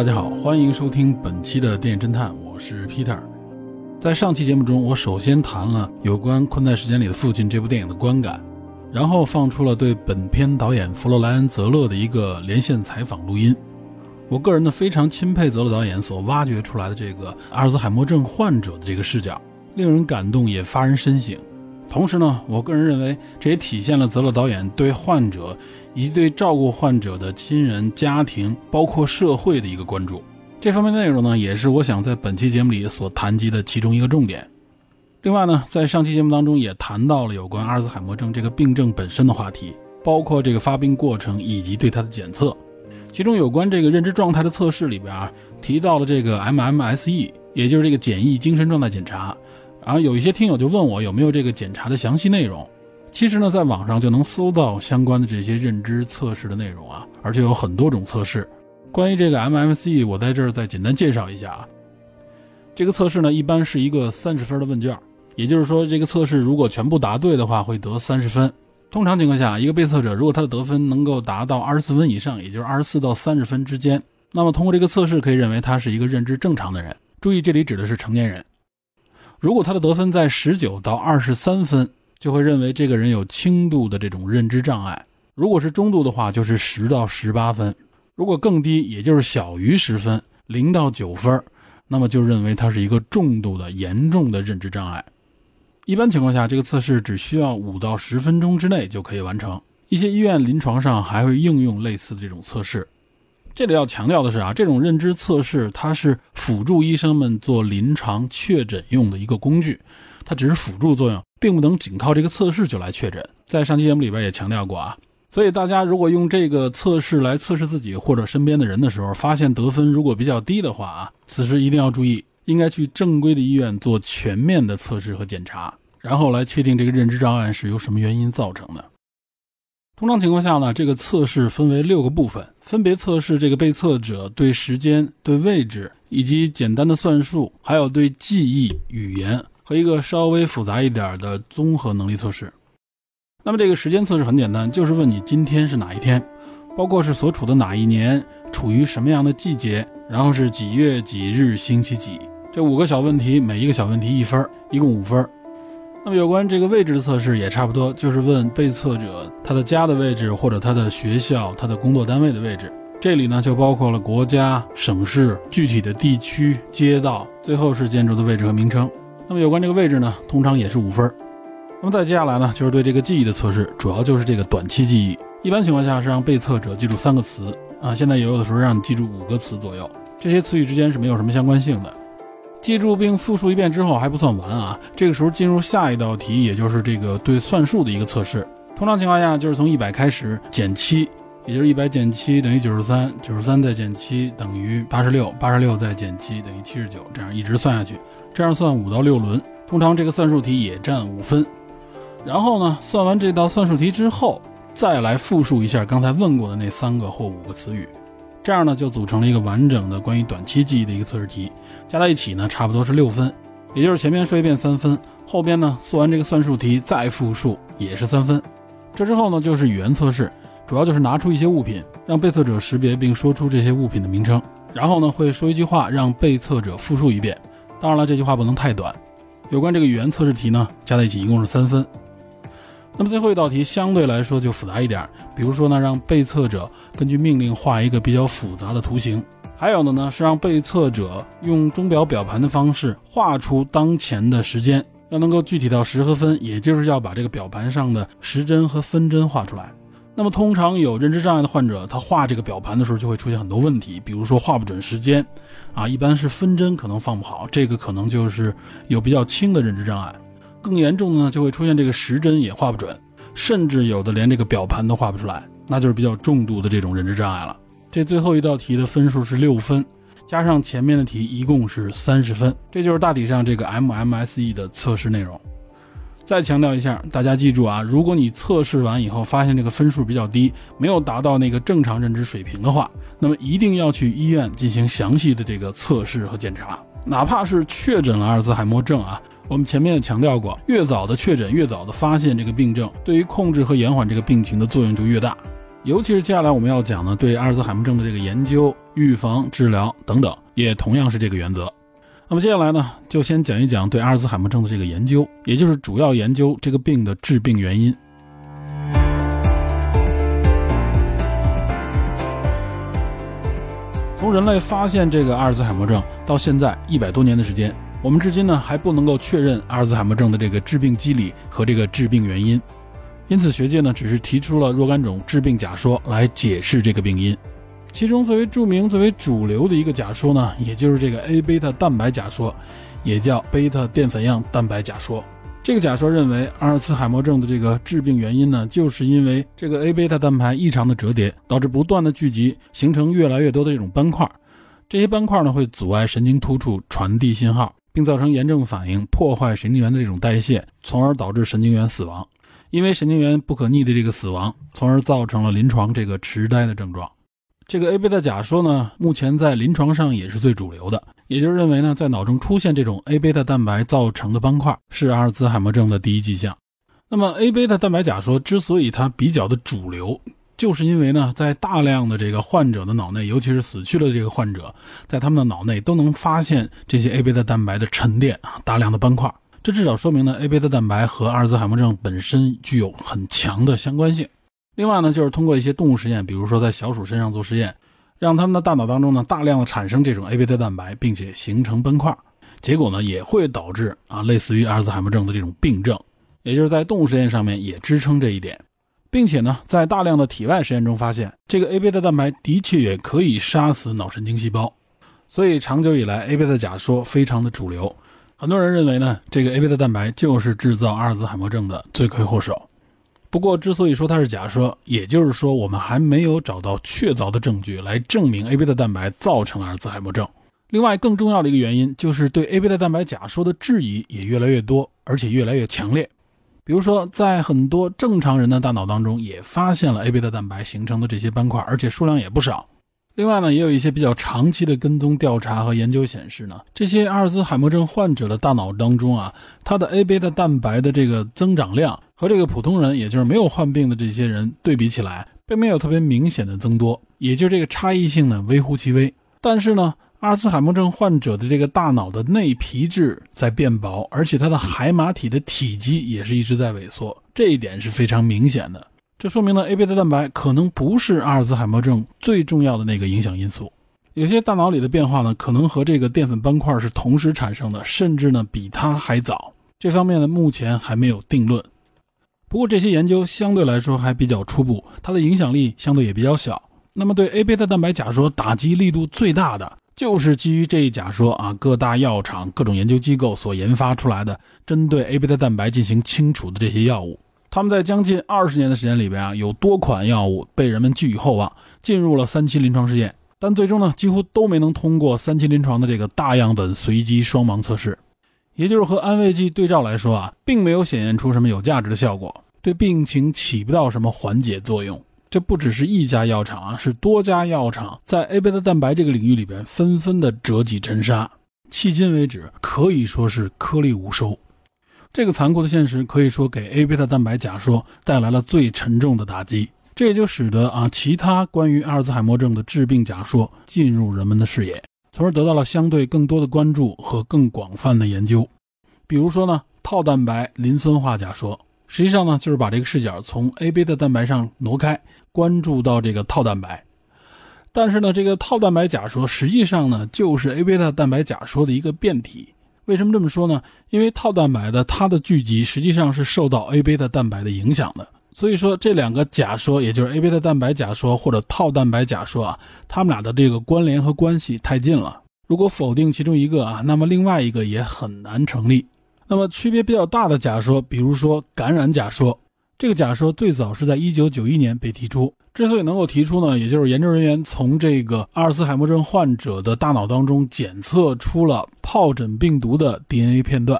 大家好，欢迎收听本期的电影侦探，我是 Peter。在上期节目中，我首先谈了有关《困在时间里的父亲》这部电影的观感，然后放出了对本片导演弗洛莱恩·泽勒的一个连线采访录音。我个人呢非常钦佩泽勒导演所挖掘出来的这个阿尔兹海默症患者的这个视角，令人感动也发人深省。同时呢，我个人认为这也体现了泽勒导演对患者以及对照顾患者的亲人、家庭，包括社会的一个关注。这方面内容呢，也是我想在本期节目里所谈及的其中一个重点。另外呢，在上期节目当中也谈到了有关阿尔兹海默症这个病症本身的话题，包括这个发病过程以及对它的检测。其中有关这个认知状态的测试里边啊，提到了这个 MMSE，也就是这个简易精神状态检查。然后有一些听友就问我有没有这个检查的详细内容。其实呢，在网上就能搜到相关的这些认知测试的内容啊，而且有很多种测试。关于这个 MMC，我在这儿再简单介绍一下啊。这个测试呢，一般是一个三十分的问卷，也就是说，这个测试如果全部答对的话，会得三十分。通常情况下，一个被测者如果他的得分能够达到二十四分以上，也就是二十四到三十分之间，那么通过这个测试可以认为他是一个认知正常的人。注意，这里指的是成年人。如果他的得分在十九到二十三分，就会认为这个人有轻度的这种认知障碍；如果是中度的话，就是十到十八分；如果更低，也就是小于十分，零到九分，那么就认为他是一个重度的、严重的认知障碍。一般情况下，这个测试只需要五到十分钟之内就可以完成。一些医院临床上还会应用类似的这种测试。这里要强调的是啊，这种认知测试它是辅助医生们做临床确诊用的一个工具，它只是辅助作用，并不能仅靠这个测试就来确诊。在上期节目里边也强调过啊，所以大家如果用这个测试来测试自己或者身边的人的时候，发现得分如果比较低的话啊，此时一定要注意，应该去正规的医院做全面的测试和检查，然后来确定这个认知障碍是由什么原因造成的。通常情况下呢，这个测试分为六个部分，分别测试这个被测者对时间、对位置以及简单的算术，还有对记忆、语言和一个稍微复杂一点的综合能力测试。那么这个时间测试很简单，就是问你今天是哪一天，包括是所处的哪一年，处于什么样的季节，然后是几月几日星期几。这五个小问题，每一个小问题一分，一共五分。那么有关这个位置的测试也差不多，就是问被测者他的家的位置，或者他的学校、他的工作单位的位置。这里呢就包括了国家、省市、具体的地区、街道，最后是建筑的位置和名称。那么有关这个位置呢，通常也是五分。那么再接下来呢，就是对这个记忆的测试，主要就是这个短期记忆。一般情况下是让被测者记住三个词啊，现在也有的时候让你记住五个词左右，这些词语之间是没有什么相关性的。记住并复述一遍之后还不算完啊，这个时候进入下一道题，也就是这个对算术的一个测试。通常情况下就是从一百开始减七，也就是一百减七等于九十三，九十三再减七等于八十六，八十六再减七等于七十九，这样一直算下去，这样算五到六轮。通常这个算术题也占五分。然后呢，算完这道算术题之后，再来复述一下刚才问过的那三个或五个词语。这样呢，就组成了一个完整的关于短期记忆的一个测试题，加在一起呢，差不多是六分，也就是前面说一遍三分，后边呢做完这个算术题再复述也是三分。这之后呢，就是语言测试，主要就是拿出一些物品，让被测者识别并说出这些物品的名称，然后呢会说一句话，让被测者复述一遍。当然了，这句话不能太短。有关这个语言测试题呢，加在一起一共是三分。那么最后一道题相对来说就复杂一点，比如说呢，让被测者根据命令画一个比较复杂的图形；还有的呢是让被测者用钟表表盘的方式画出当前的时间，要能够具体到时和分，也就是要把这个表盘上的时针和分针画出来。那么通常有认知障碍的患者，他画这个表盘的时候就会出现很多问题，比如说画不准时间，啊，一般是分针可能放不好，这个可能就是有比较轻的认知障碍。更严重的呢，就会出现这个时针也画不准，甚至有的连这个表盘都画不出来，那就是比较重度的这种认知障碍了。这最后一道题的分数是六分，加上前面的题一共是三十分。这就是大体上这个 MMSE 的测试内容。再强调一下，大家记住啊，如果你测试完以后发现这个分数比较低，没有达到那个正常认知水平的话，那么一定要去医院进行详细的这个测试和检查。哪怕是确诊了阿尔兹海默症啊，我们前面也强调过，越早的确诊，越早的发现这个病症，对于控制和延缓这个病情的作用就越大。尤其是接下来我们要讲的对阿尔兹海默症的这个研究、预防、治疗等等，也同样是这个原则。那么接下来呢，就先讲一讲对阿尔兹海默症的这个研究，也就是主要研究这个病的致病原因。从人类发现这个阿尔兹海默症到现在一百多年的时间，我们至今呢还不能够确认阿尔兹海默症的这个致病机理和这个致病原因，因此学界呢只是提出了若干种致病假说来解释这个病因。其中最为著名、最为主流的一个假说呢，也就是这个 A 贝塔蛋白假说，也叫贝塔淀粉样蛋白假说。这个假说认为，阿尔茨海默症的这个致病原因呢，就是因为这个 A 贝塔蛋白异常的折叠，导致不断的聚集，形成越来越多的这种斑块。这些斑块呢，会阻碍神经突触传递信号，并造成炎症反应，破坏神经元的这种代谢，从而导致神经元死亡。因为神经元不可逆的这个死亡，从而造成了临床这个痴呆的症状。这个 A 贝塔假说呢，目前在临床上也是最主流的，也就是认为呢，在脑中出现这种 A 贝塔蛋白造成的斑块是阿尔兹海默症的第一迹象。那么 A 贝塔蛋白假说之所以它比较的主流，就是因为呢，在大量的这个患者的脑内，尤其是死去的这个患者，在他们的脑内都能发现这些 A 贝塔蛋白的沉淀啊，大量的斑块，这至少说明呢，A 贝塔蛋白和阿尔兹海默症本身具有很强的相关性。另外呢，就是通过一些动物实验，比如说在小鼠身上做实验，让他们的大脑当中呢大量的产生这种 A 贝塔蛋白，并且形成斑块，结果呢也会导致啊类似于阿尔兹海默症的这种病症，也就是在动物实验上面也支撑这一点，并且呢在大量的体外实验中发现，这个 A 贝塔蛋白的确也可以杀死脑神经细胞，所以长久以来 A 贝塔假说非常的主流，很多人认为呢这个 A 贝塔蛋白就是制造阿尔兹海默症的罪魁祸首。不过，之所以说它是假说，也就是说，我们还没有找到确凿的证据来证明 A 贝塔蛋白造成阿尔兹海默症。另外，更重要的一个原因就是对 A 贝塔蛋白假说的质疑也越来越多，而且越来越强烈。比如说，在很多正常人的大脑当中，也发现了 A 贝塔蛋白形成的这些斑块，而且数量也不少。另外呢，也有一些比较长期的跟踪调查和研究显示呢，这些阿尔兹海默症患者的大脑当中啊，它的 A 贝塔蛋白的这个增长量和这个普通人，也就是没有患病的这些人对比起来，并没有特别明显的增多，也就这个差异性呢微乎其微。但是呢，阿尔兹海默症患者的这个大脑的内皮质在变薄，而且它的海马体的体积也是一直在萎缩，这一点是非常明显的。这说明呢，A 贝塔蛋白可能不是阿尔兹海默症最重要的那个影响因素。有些大脑里的变化呢，可能和这个淀粉斑块是同时产生的，甚至呢比它还早。这方面呢，目前还没有定论。不过这些研究相对来说还比较初步，它的影响力相对也比较小。那么对 A 贝塔蛋白假说打击力度最大的，就是基于这一假说啊，各大药厂、各种研究机构所研发出来的针对 A 贝塔蛋白进行清除的这些药物。他们在将近二十年的时间里边啊，有多款药物被人们寄予厚望，进入了三期临床试验，但最终呢，几乎都没能通过三期临床的这个大样本随机双盲测试，也就是和安慰剂对照来说啊，并没有显现出什么有价值的效果，对病情起不到什么缓解作用。这不只是一家药厂啊，是多家药厂在 A 贝塔蛋白这个领域里边纷纷的折戟沉沙，迄今为止可以说是颗粒无收。这个残酷的现实可以说给 A 贝塔蛋白假说带来了最沉重的打击，这也就使得啊其他关于阿尔兹海默症的致病假说进入人们的视野，从而得到了相对更多的关注和更广泛的研究。比如说呢，套蛋白磷酸化假说，实际上呢就是把这个视角从 A 贝塔蛋白上挪开，关注到这个套蛋白。但是呢，这个套蛋白假说实际上呢就是 A 贝塔蛋白假说的一个变体。为什么这么说呢？因为套蛋白的它的聚集实际上是受到 A 贝塔蛋白的影响的，所以说这两个假说，也就是 A 贝塔蛋白假说或者套蛋白假说啊，它们俩的这个关联和关系太近了。如果否定其中一个啊，那么另外一个也很难成立。那么区别比较大的假说，比如说感染假说，这个假说最早是在1991年被提出。之所以能够提出呢，也就是研究人员从这个阿尔茨海默症患者的大脑当中检测出了疱疹病毒的 DNA 片段。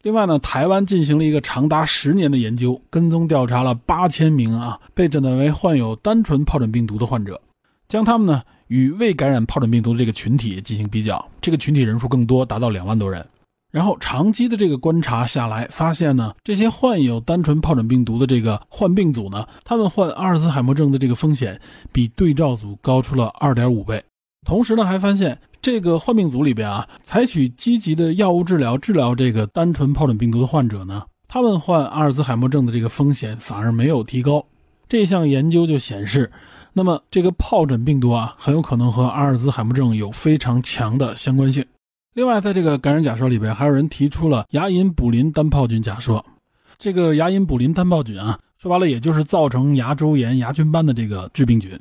另外呢，台湾进行了一个长达十年的研究，跟踪调查了八千名啊被诊断为患有单纯疱疹病毒的患者，将他们呢与未感染疱疹病毒的这个群体进行比较，这个群体人数更多，达到两万多人。然后长期的这个观察下来，发现呢，这些患有单纯疱疹病毒的这个患病组呢，他们患阿尔兹海默症的这个风险比对照组高出了二点五倍。同时呢，还发现。这个患病组里边啊，采取积极的药物治疗治疗这个单纯疱疹病毒的患者呢，他们患阿尔兹海默症的这个风险反而没有提高。这项研究就显示，那么这个疱疹病毒啊，很有可能和阿尔兹海默症有非常强的相关性。另外，在这个感染假说里边，还有人提出了牙龈卟啉单疱菌假说。这个牙龈卟啉单疱菌啊，说白了也就是造成牙周炎、牙菌斑的这个致病菌。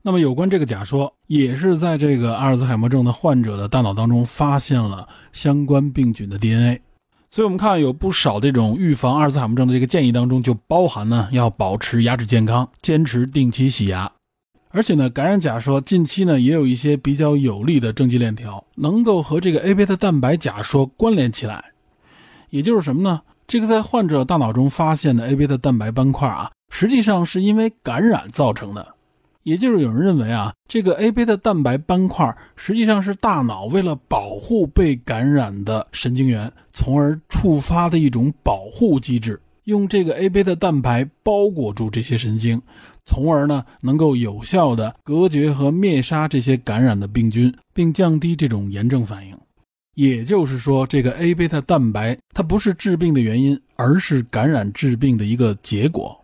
那么，有关这个假说，也是在这个阿尔兹海默症的患者的大脑当中发现了相关病菌的 DNA。所以，我们看有不少这种预防阿尔兹海默症的这个建议当中，就包含呢要保持牙齿健康，坚持定期洗牙。而且呢，感染假说近期呢也有一些比较有力的证据链条，能够和这个 A 贝塔蛋白假说关联起来。也就是什么呢？这个在患者大脑中发现的 A 贝塔蛋白斑块啊，实际上是因为感染造成的。也就是有人认为啊，这个 A 贝塔蛋白斑块实际上是大脑为了保护被感染的神经元，从而触发的一种保护机制，用这个 A 贝塔蛋白包裹住这些神经，从而呢能够有效的隔绝和灭杀这些感染的病菌，并降低这种炎症反应。也就是说，这个 A 贝塔蛋白它不是致病的原因，而是感染致病的一个结果。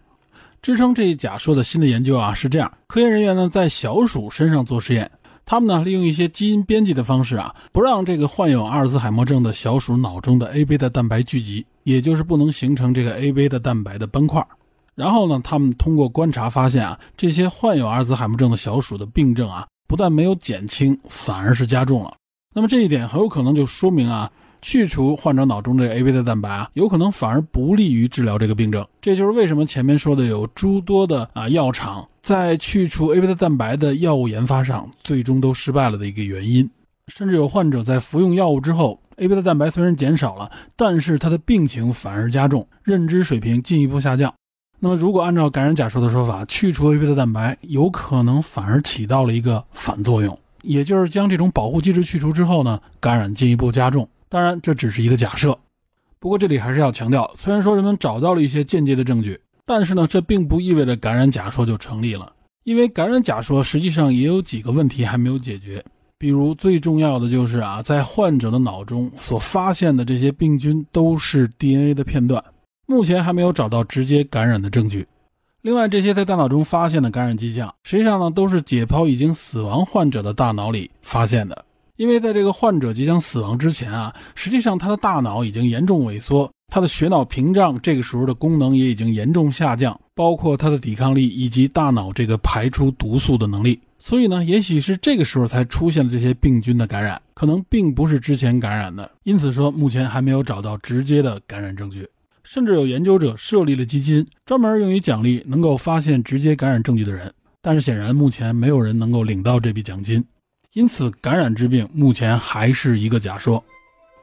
支撑这一假说的新的研究啊是这样：科研人员呢在小鼠身上做实验，他们呢利用一些基因编辑的方式啊，不让这个患有阿尔兹海默症的小鼠脑中的 A 贝塔蛋白聚集，也就是不能形成这个 A 贝塔蛋白的斑块。然后呢，他们通过观察发现啊，这些患有阿尔兹海默症的小鼠的病症啊，不但没有减轻，反而是加重了。那么这一点很有可能就说明啊。去除患者脑中的 A 贝塔蛋白啊，有可能反而不利于治疗这个病症。这就是为什么前面说的有诸多的啊药厂在去除 A 贝塔蛋白的药物研发上最终都失败了的一个原因。甚至有患者在服用药物之后，A 贝塔蛋白虽然减少了，但是他的病情反而加重，认知水平进一步下降。那么，如果按照感染假说的说法，去除 A 贝塔蛋白有可能反而起到了一个反作用，也就是将这种保护机制去除之后呢，感染进一步加重。当然，这只是一个假设。不过这里还是要强调，虽然说人们找到了一些间接的证据，但是呢，这并不意味着感染假说就成立了。因为感染假说实际上也有几个问题还没有解决。比如最重要的就是啊，在患者的脑中所发现的这些病菌都是 DNA 的片段，目前还没有找到直接感染的证据。另外，这些在大脑中发现的感染迹象，实际上呢，都是解剖已经死亡患者的大脑里发现的。因为在这个患者即将死亡之前啊，实际上他的大脑已经严重萎缩，他的血脑屏障这个时候的功能也已经严重下降，包括他的抵抗力以及大脑这个排出毒素的能力。所以呢，也许是这个时候才出现了这些病菌的感染，可能并不是之前感染的。因此说，目前还没有找到直接的感染证据，甚至有研究者设立了基金，专门用于奖励能够发现直接感染证据的人。但是显然，目前没有人能够领到这笔奖金。因此，感染之病目前还是一个假说。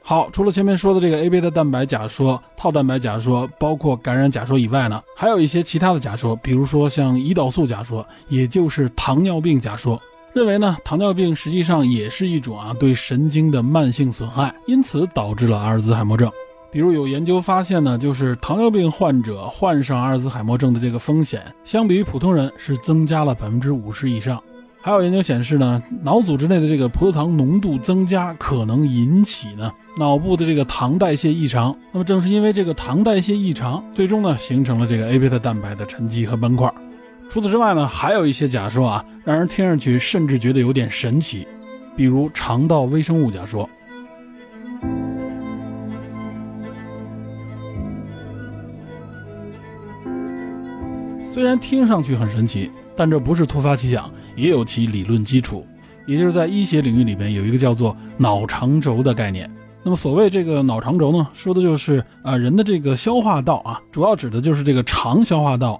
好，除了前面说的这个 A 贝塔蛋白假说、套蛋白假说，包括感染假说以外呢，还有一些其他的假说，比如说像胰岛素假说，也就是糖尿病假说，认为呢，糖尿病实际上也是一种啊对神经的慢性损害，因此导致了阿尔兹海默症。比如有研究发现呢，就是糖尿病患者患上阿尔兹海默症的这个风险，相比于普通人是增加了百分之五十以上。还有研究显示呢，脑组织内的这个葡萄糖浓度增加可能引起呢脑部的这个糖代谢异常。那么正是因为这个糖代谢异常，最终呢形成了这个 A 贝塔蛋白的沉积和斑块。除此之外呢，还有一些假说啊，让人听上去甚至觉得有点神奇，比如肠道微生物假说。虽然听上去很神奇。但这不是突发奇想，也有其理论基础。也就是在医学领域里边有一个叫做脑肠轴的概念。那么所谓这个脑肠轴呢，说的就是啊人的这个消化道啊，主要指的就是这个肠消化道。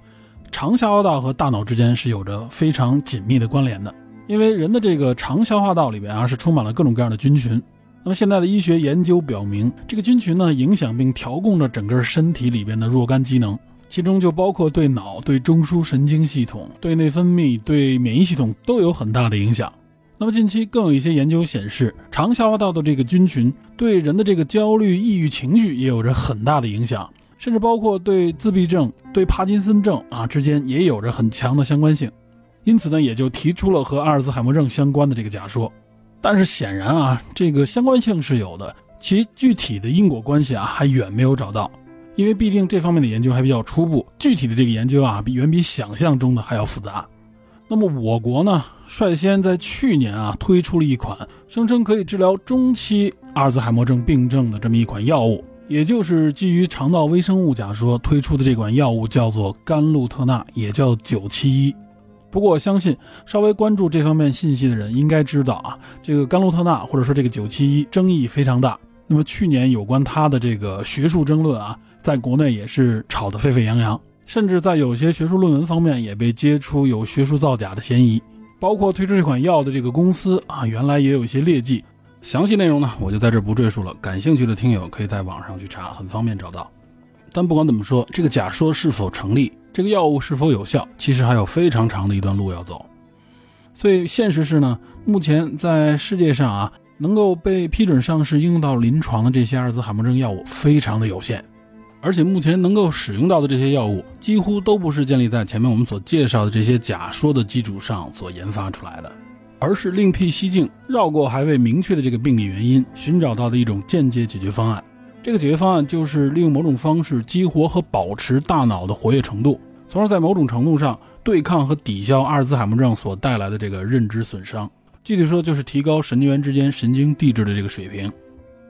肠消化道和大脑之间是有着非常紧密的关联的，因为人的这个肠消化道里边啊是充满了各种各样的菌群。那么现在的医学研究表明，这个菌群呢影响并调控着整个身体里边的若干机能，其中就包括对脑、对中枢神经系统、对内分泌、对免疫系统都有很大的影响。那么近期更有一些研究显示，肠消化道的这个菌群对人的这个焦虑、抑郁情绪也有着很大的影响，甚至包括对自闭症、对帕金森症啊之间也有着很强的相关性。因此呢，也就提出了和阿尔兹海默症相关的这个假说。但是显然啊，这个相关性是有的，其具体的因果关系啊还远没有找到，因为毕竟这方面的研究还比较初步，具体的这个研究啊比远比想象中的还要复杂。那么我国呢，率先在去年啊推出了一款声称可以治疗中期阿尔兹海默症病症的这么一款药物，也就是基于肠道微生物假说推出的这款药物，叫做甘露特钠，也叫九七一。不过，我相信稍微关注这方面信息的人应该知道啊，这个甘露特钠或者说这个九七一争议非常大。那么去年有关它的这个学术争论啊，在国内也是吵得沸沸扬扬，甚至在有些学术论文方面也被揭出有学术造假的嫌疑。包括推出这款药的这个公司啊，原来也有一些劣迹。详细内容呢，我就在这不赘述了。感兴趣的听友可以在网上去查，很方便找到。但不管怎么说，这个假说是否成立？这个药物是否有效，其实还有非常长的一段路要走。所以现实是呢，目前在世界上啊，能够被批准上市应用到临床的这些阿尔兹海默症药物非常的有限，而且目前能够使用到的这些药物，几乎都不是建立在前面我们所介绍的这些假说的基础上所研发出来的，而是另辟蹊径，绕过还未明确的这个病理原因，寻找到的一种间接解决方案。这个解决方案就是利用某种方式激活和保持大脑的活跃程度。从而在某种程度上对抗和抵消阿尔兹海默症所带来的这个认知损伤。具体说，就是提高神经元之间神经递质的这个水平。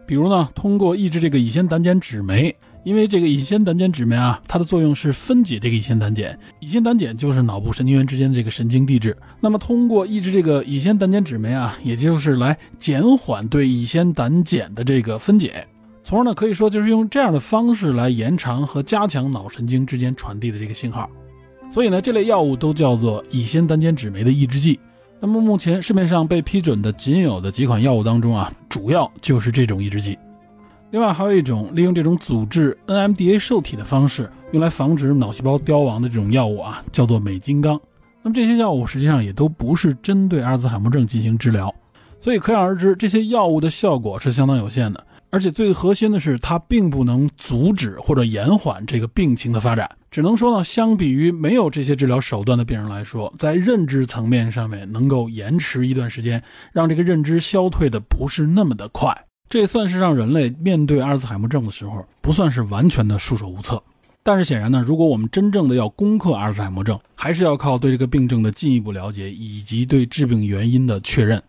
比如呢，通过抑制这个乙酰胆碱酯酶，因为这个乙酰胆碱酯酶啊，它的作用是分解这个乙酰胆碱。乙酰胆碱就是脑部神经元之间的这个神经递质。那么通过抑制这个乙酰胆碱酯酶啊，也就是来减缓对乙酰胆碱的这个分解。从而呢，可以说就是用这样的方式来延长和加强脑神经之间传递的这个信号，所以呢，这类药物都叫做乙酰胆碱酯酶的抑制剂。那么目前市面上被批准的仅有的几款药物当中啊，主要就是这种抑制剂。另外还有一种利用这种阻滞 NMDA 受体的方式，用来防止脑细胞凋亡的这种药物啊，叫做美金刚。那么这些药物实际上也都不是针对阿尔兹海默症进行治疗，所以可想而知，这些药物的效果是相当有限的。而且最核心的是，它并不能阻止或者延缓这个病情的发展。只能说呢，相比于没有这些治疗手段的病人来说，在认知层面上面能够延迟一段时间，让这个认知消退的不是那么的快。这算是让人类面对阿尔兹海默症的时候，不算是完全的束手无策。但是显然呢，如果我们真正的要攻克阿尔兹海默症，还是要靠对这个病症的进一步了解，以及对致病原因的确认。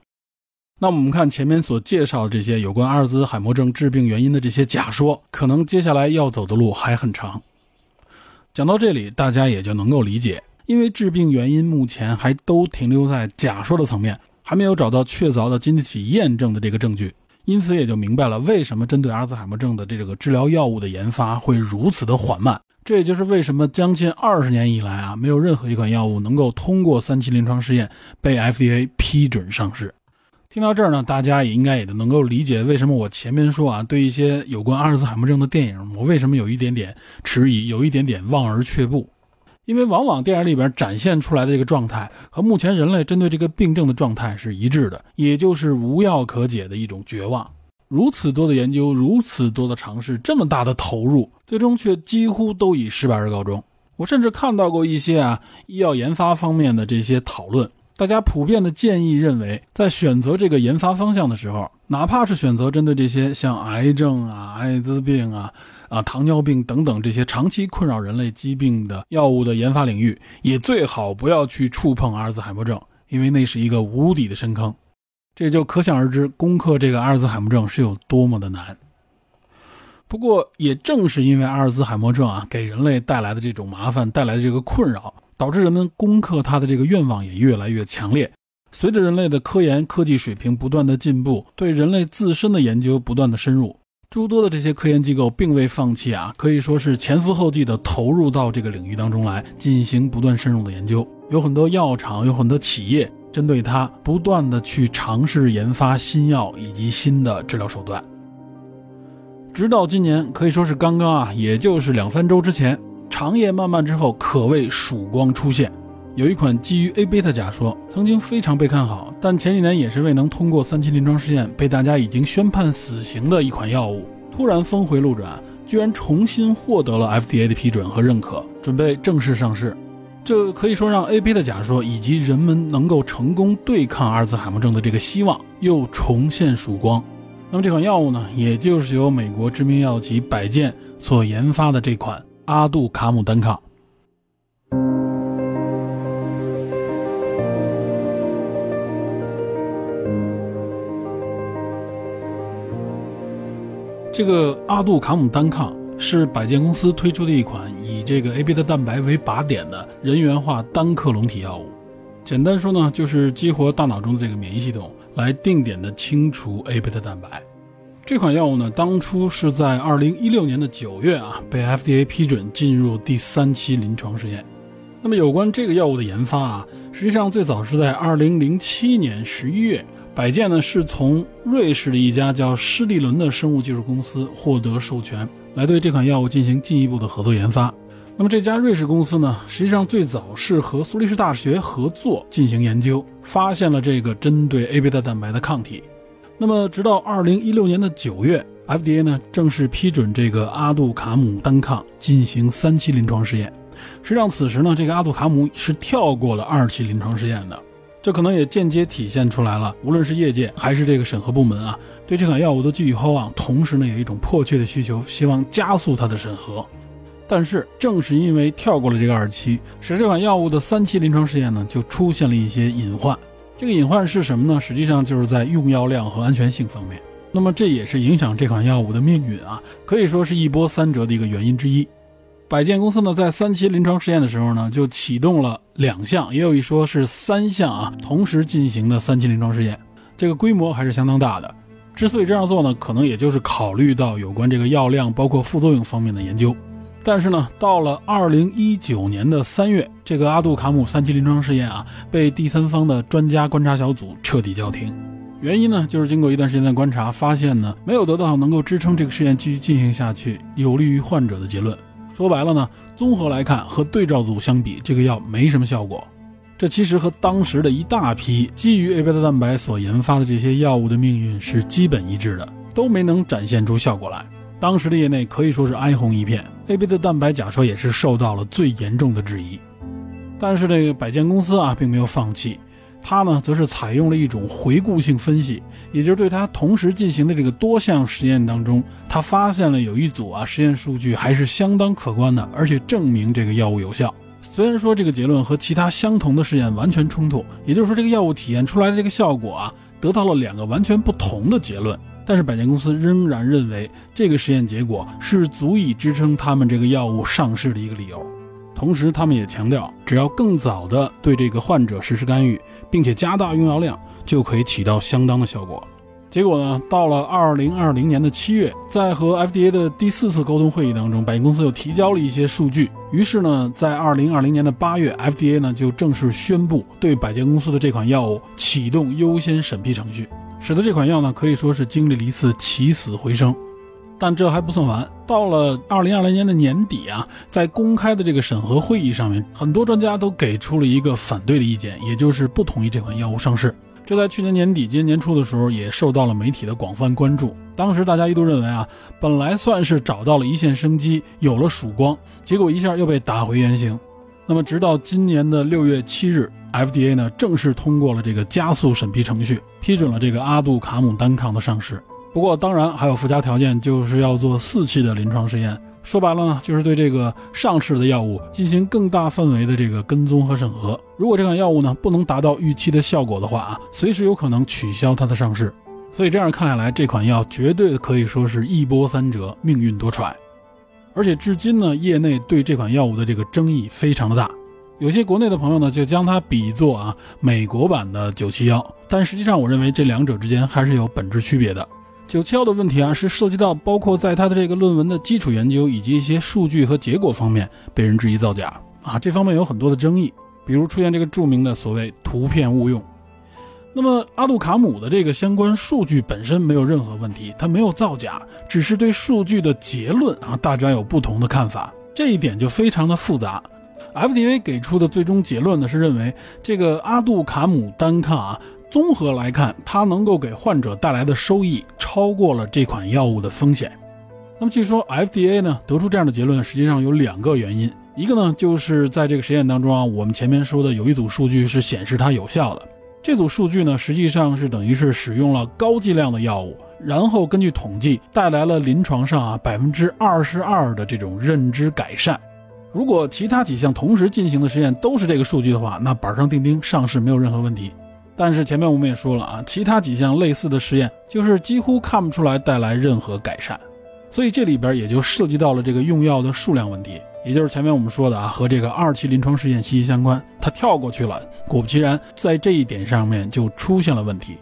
那我们看前面所介绍的这些有关阿尔兹海默症致病原因的这些假说，可能接下来要走的路还很长。讲到这里，大家也就能够理解，因为致病原因目前还都停留在假说的层面，还没有找到确凿的经得起验证的这个证据，因此也就明白了为什么针对阿尔兹海默症的这个治疗药物的研发会如此的缓慢。这也就是为什么将近二十年以来啊，没有任何一款药物能够通过三期临床试验被 FDA 批准上市。听到这儿呢，大家也应该也能够理解为什么我前面说啊，对一些有关阿尔兹海默症的电影，我为什么有一点点迟疑，有一点点望而却步。因为往往电影里边展现出来的这个状态和目前人类针对这个病症的状态是一致的，也就是无药可解的一种绝望。如此多的研究，如此多的尝试，这么大的投入，最终却几乎都以失败而告终。我甚至看到过一些啊医药研发方面的这些讨论。大家普遍的建议认为，在选择这个研发方向的时候，哪怕是选择针对这些像癌症啊、艾滋病啊、啊糖尿病等等这些长期困扰人类疾病的药物的研发领域，也最好不要去触碰阿尔兹海默症，因为那是一个无底的深坑。这就可想而知，攻克这个阿尔兹海默症是有多么的难。不过，也正是因为阿尔兹海默症啊，给人类带来的这种麻烦，带来的这个困扰。导致人们攻克它的这个愿望也越来越强烈。随着人类的科研科技水平不断的进步，对人类自身的研究不断的深入，诸多的这些科研机构并未放弃啊，可以说是前赴后继的投入到这个领域当中来进行不断深入的研究。有很多药厂，有很多企业针对它不断的去尝试研发新药以及新的治疗手段。直到今年，可以说是刚刚啊，也就是两三周之前，长夜漫漫之后，可谓曙光出现。有一款基于 A 贝塔假说，曾经非常被看好，但前几年也是未能通过三期临床试验，被大家已经宣判死刑的一款药物，突然峰回路转，居然重新获得了 FDA 的批准和认可，准备正式上市。这可以说让 A 贝塔假说以及人们能够成功对抗阿尔兹海默症的这个希望又重现曙光。那么这款药物呢，也就是由美国知名药企百健所研发的这款阿杜卡姆单抗。这个阿杜卡姆单抗是百健公司推出的一款以这个 A 贝塔蛋白为靶点的人源化单克隆体药物。简单说呢，就是激活大脑中的这个免疫系统，来定点的清除 A 贝塔蛋白。这款药物呢，当初是在2016年的九月啊，被 FDA 批准进入第三期临床试验。那么有关这个药物的研发啊，实际上最早是在2007年11月。百健呢是从瑞士的一家叫施利伦的生物技术公司获得授权，来对这款药物进行进一步的合作研发。那么这家瑞士公司呢，实际上最早是和苏黎世大学合作进行研究，发现了这个针对 A 贝塔蛋白的抗体。那么直到二零一六年的九月，FDA 呢正式批准这个阿杜卡姆单抗进行三期临床试验。实际上此时呢，这个阿杜卡姆是跳过了二期临床试验的。这可能也间接体现出来了，无论是业界还是这个审核部门啊，对这款药物都寄予厚望，同时呢，有一种迫切的需求，希望加速它的审核。但是，正是因为跳过了这个二期，使这款药物的三期临床试验呢，就出现了一些隐患。这个隐患是什么呢？实际上就是在用药量和安全性方面。那么，这也是影响这款药物的命运啊，可以说是一波三折的一个原因之一。百健公司呢，在三期临床试验的时候呢，就启动了两项，也有一说是三项啊，同时进行的三期临床试验，这个规模还是相当大的。之所以这样做呢，可能也就是考虑到有关这个药量，包括副作用方面的研究。但是呢，到了二零一九年的三月，这个阿杜卡姆三期临床试验啊，被第三方的专家观察小组彻底叫停。原因呢，就是经过一段时间的观察，发现呢，没有得到能够支撑这个试验继续进行下去，有利于患者的结论。说白了呢，综合来看和对照组相比，这个药没什么效果。这其实和当时的一大批基于 A 贝塔蛋白所研发的这些药物的命运是基本一致的，都没能展现出效果来。当时的业内可以说是哀鸿一片，A 贝塔蛋白假说也是受到了最严重的质疑。但是这个百健公司啊，并没有放弃。他呢，则是采用了一种回顾性分析，也就是对他同时进行的这个多项实验当中，他发现了有一组啊实验数据还是相当可观的，而且证明这个药物有效。虽然说这个结论和其他相同的试验完全冲突，也就是说这个药物体现出来的这个效果啊，得到了两个完全不同的结论，但是百健公司仍然认为这个实验结果是足以支撑他们这个药物上市的一个理由。同时，他们也强调，只要更早的对这个患者实施干预，并且加大用药量，就可以起到相当的效果。结果呢，到了二零二零年的七月，在和 FDA 的第四次沟通会议当中，百健公司又提交了一些数据。于是呢，在二零二零年的八月，FDA 呢就正式宣布对百健公司的这款药物启动优先审批程序，使得这款药呢可以说是经历了一次起死回生。但这还不算完，到了二零二零年的年底啊，在公开的这个审核会议上面，很多专家都给出了一个反对的意见，也就是不同意这款药物上市。这在去年年底、今年年初的时候，也受到了媒体的广泛关注。当时大家一度认为啊，本来算是找到了一线生机，有了曙光，结果一下又被打回原形。那么，直到今年的六月七日，FDA 呢正式通过了这个加速审批程序，批准了这个阿杜卡姆单抗的上市。不过，当然还有附加条件，就是要做四期的临床试验。说白了呢，就是对这个上市的药物进行更大范围的这个跟踪和审核。如果这款药物呢不能达到预期的效果的话啊，随时有可能取消它的上市。所以这样看下来，这款药绝对可以说是一波三折，命运多舛。而且至今呢，业内对这款药物的这个争议非常的大。有些国内的朋友呢，就将它比作啊美国版的九七幺，但实际上我认为这两者之间还是有本质区别的。九七幺的问题啊，是涉及到包括在他的这个论文的基础研究以及一些数据和结果方面被人质疑造假啊，这方面有很多的争议，比如出现这个著名的所谓图片误用。那么阿杜卡姆的这个相关数据本身没有任何问题，他没有造假，只是对数据的结论啊，大家有不同的看法，这一点就非常的复杂。FDA 给出的最终结论呢，是认为这个阿杜卡姆单抗啊。综合来看，它能够给患者带来的收益超过了这款药物的风险。那么，据说 FDA 呢得出这样的结论，实际上有两个原因。一个呢，就是在这个实验当中啊，我们前面说的有一组数据是显示它有效的。这组数据呢，实际上是等于是使用了高剂量的药物，然后根据统计带来了临床上啊百分之二十二的这种认知改善。如果其他几项同时进行的实验都是这个数据的话，那板上钉钉上市没有任何问题。但是前面我们也说了啊，其他几项类似的实验就是几乎看不出来带来任何改善，所以这里边也就涉及到了这个用药的数量问题，也就是前面我们说的啊，和这个二期临床试验息息相关。他跳过去了，果不其然，在这一点上面就出现了问题。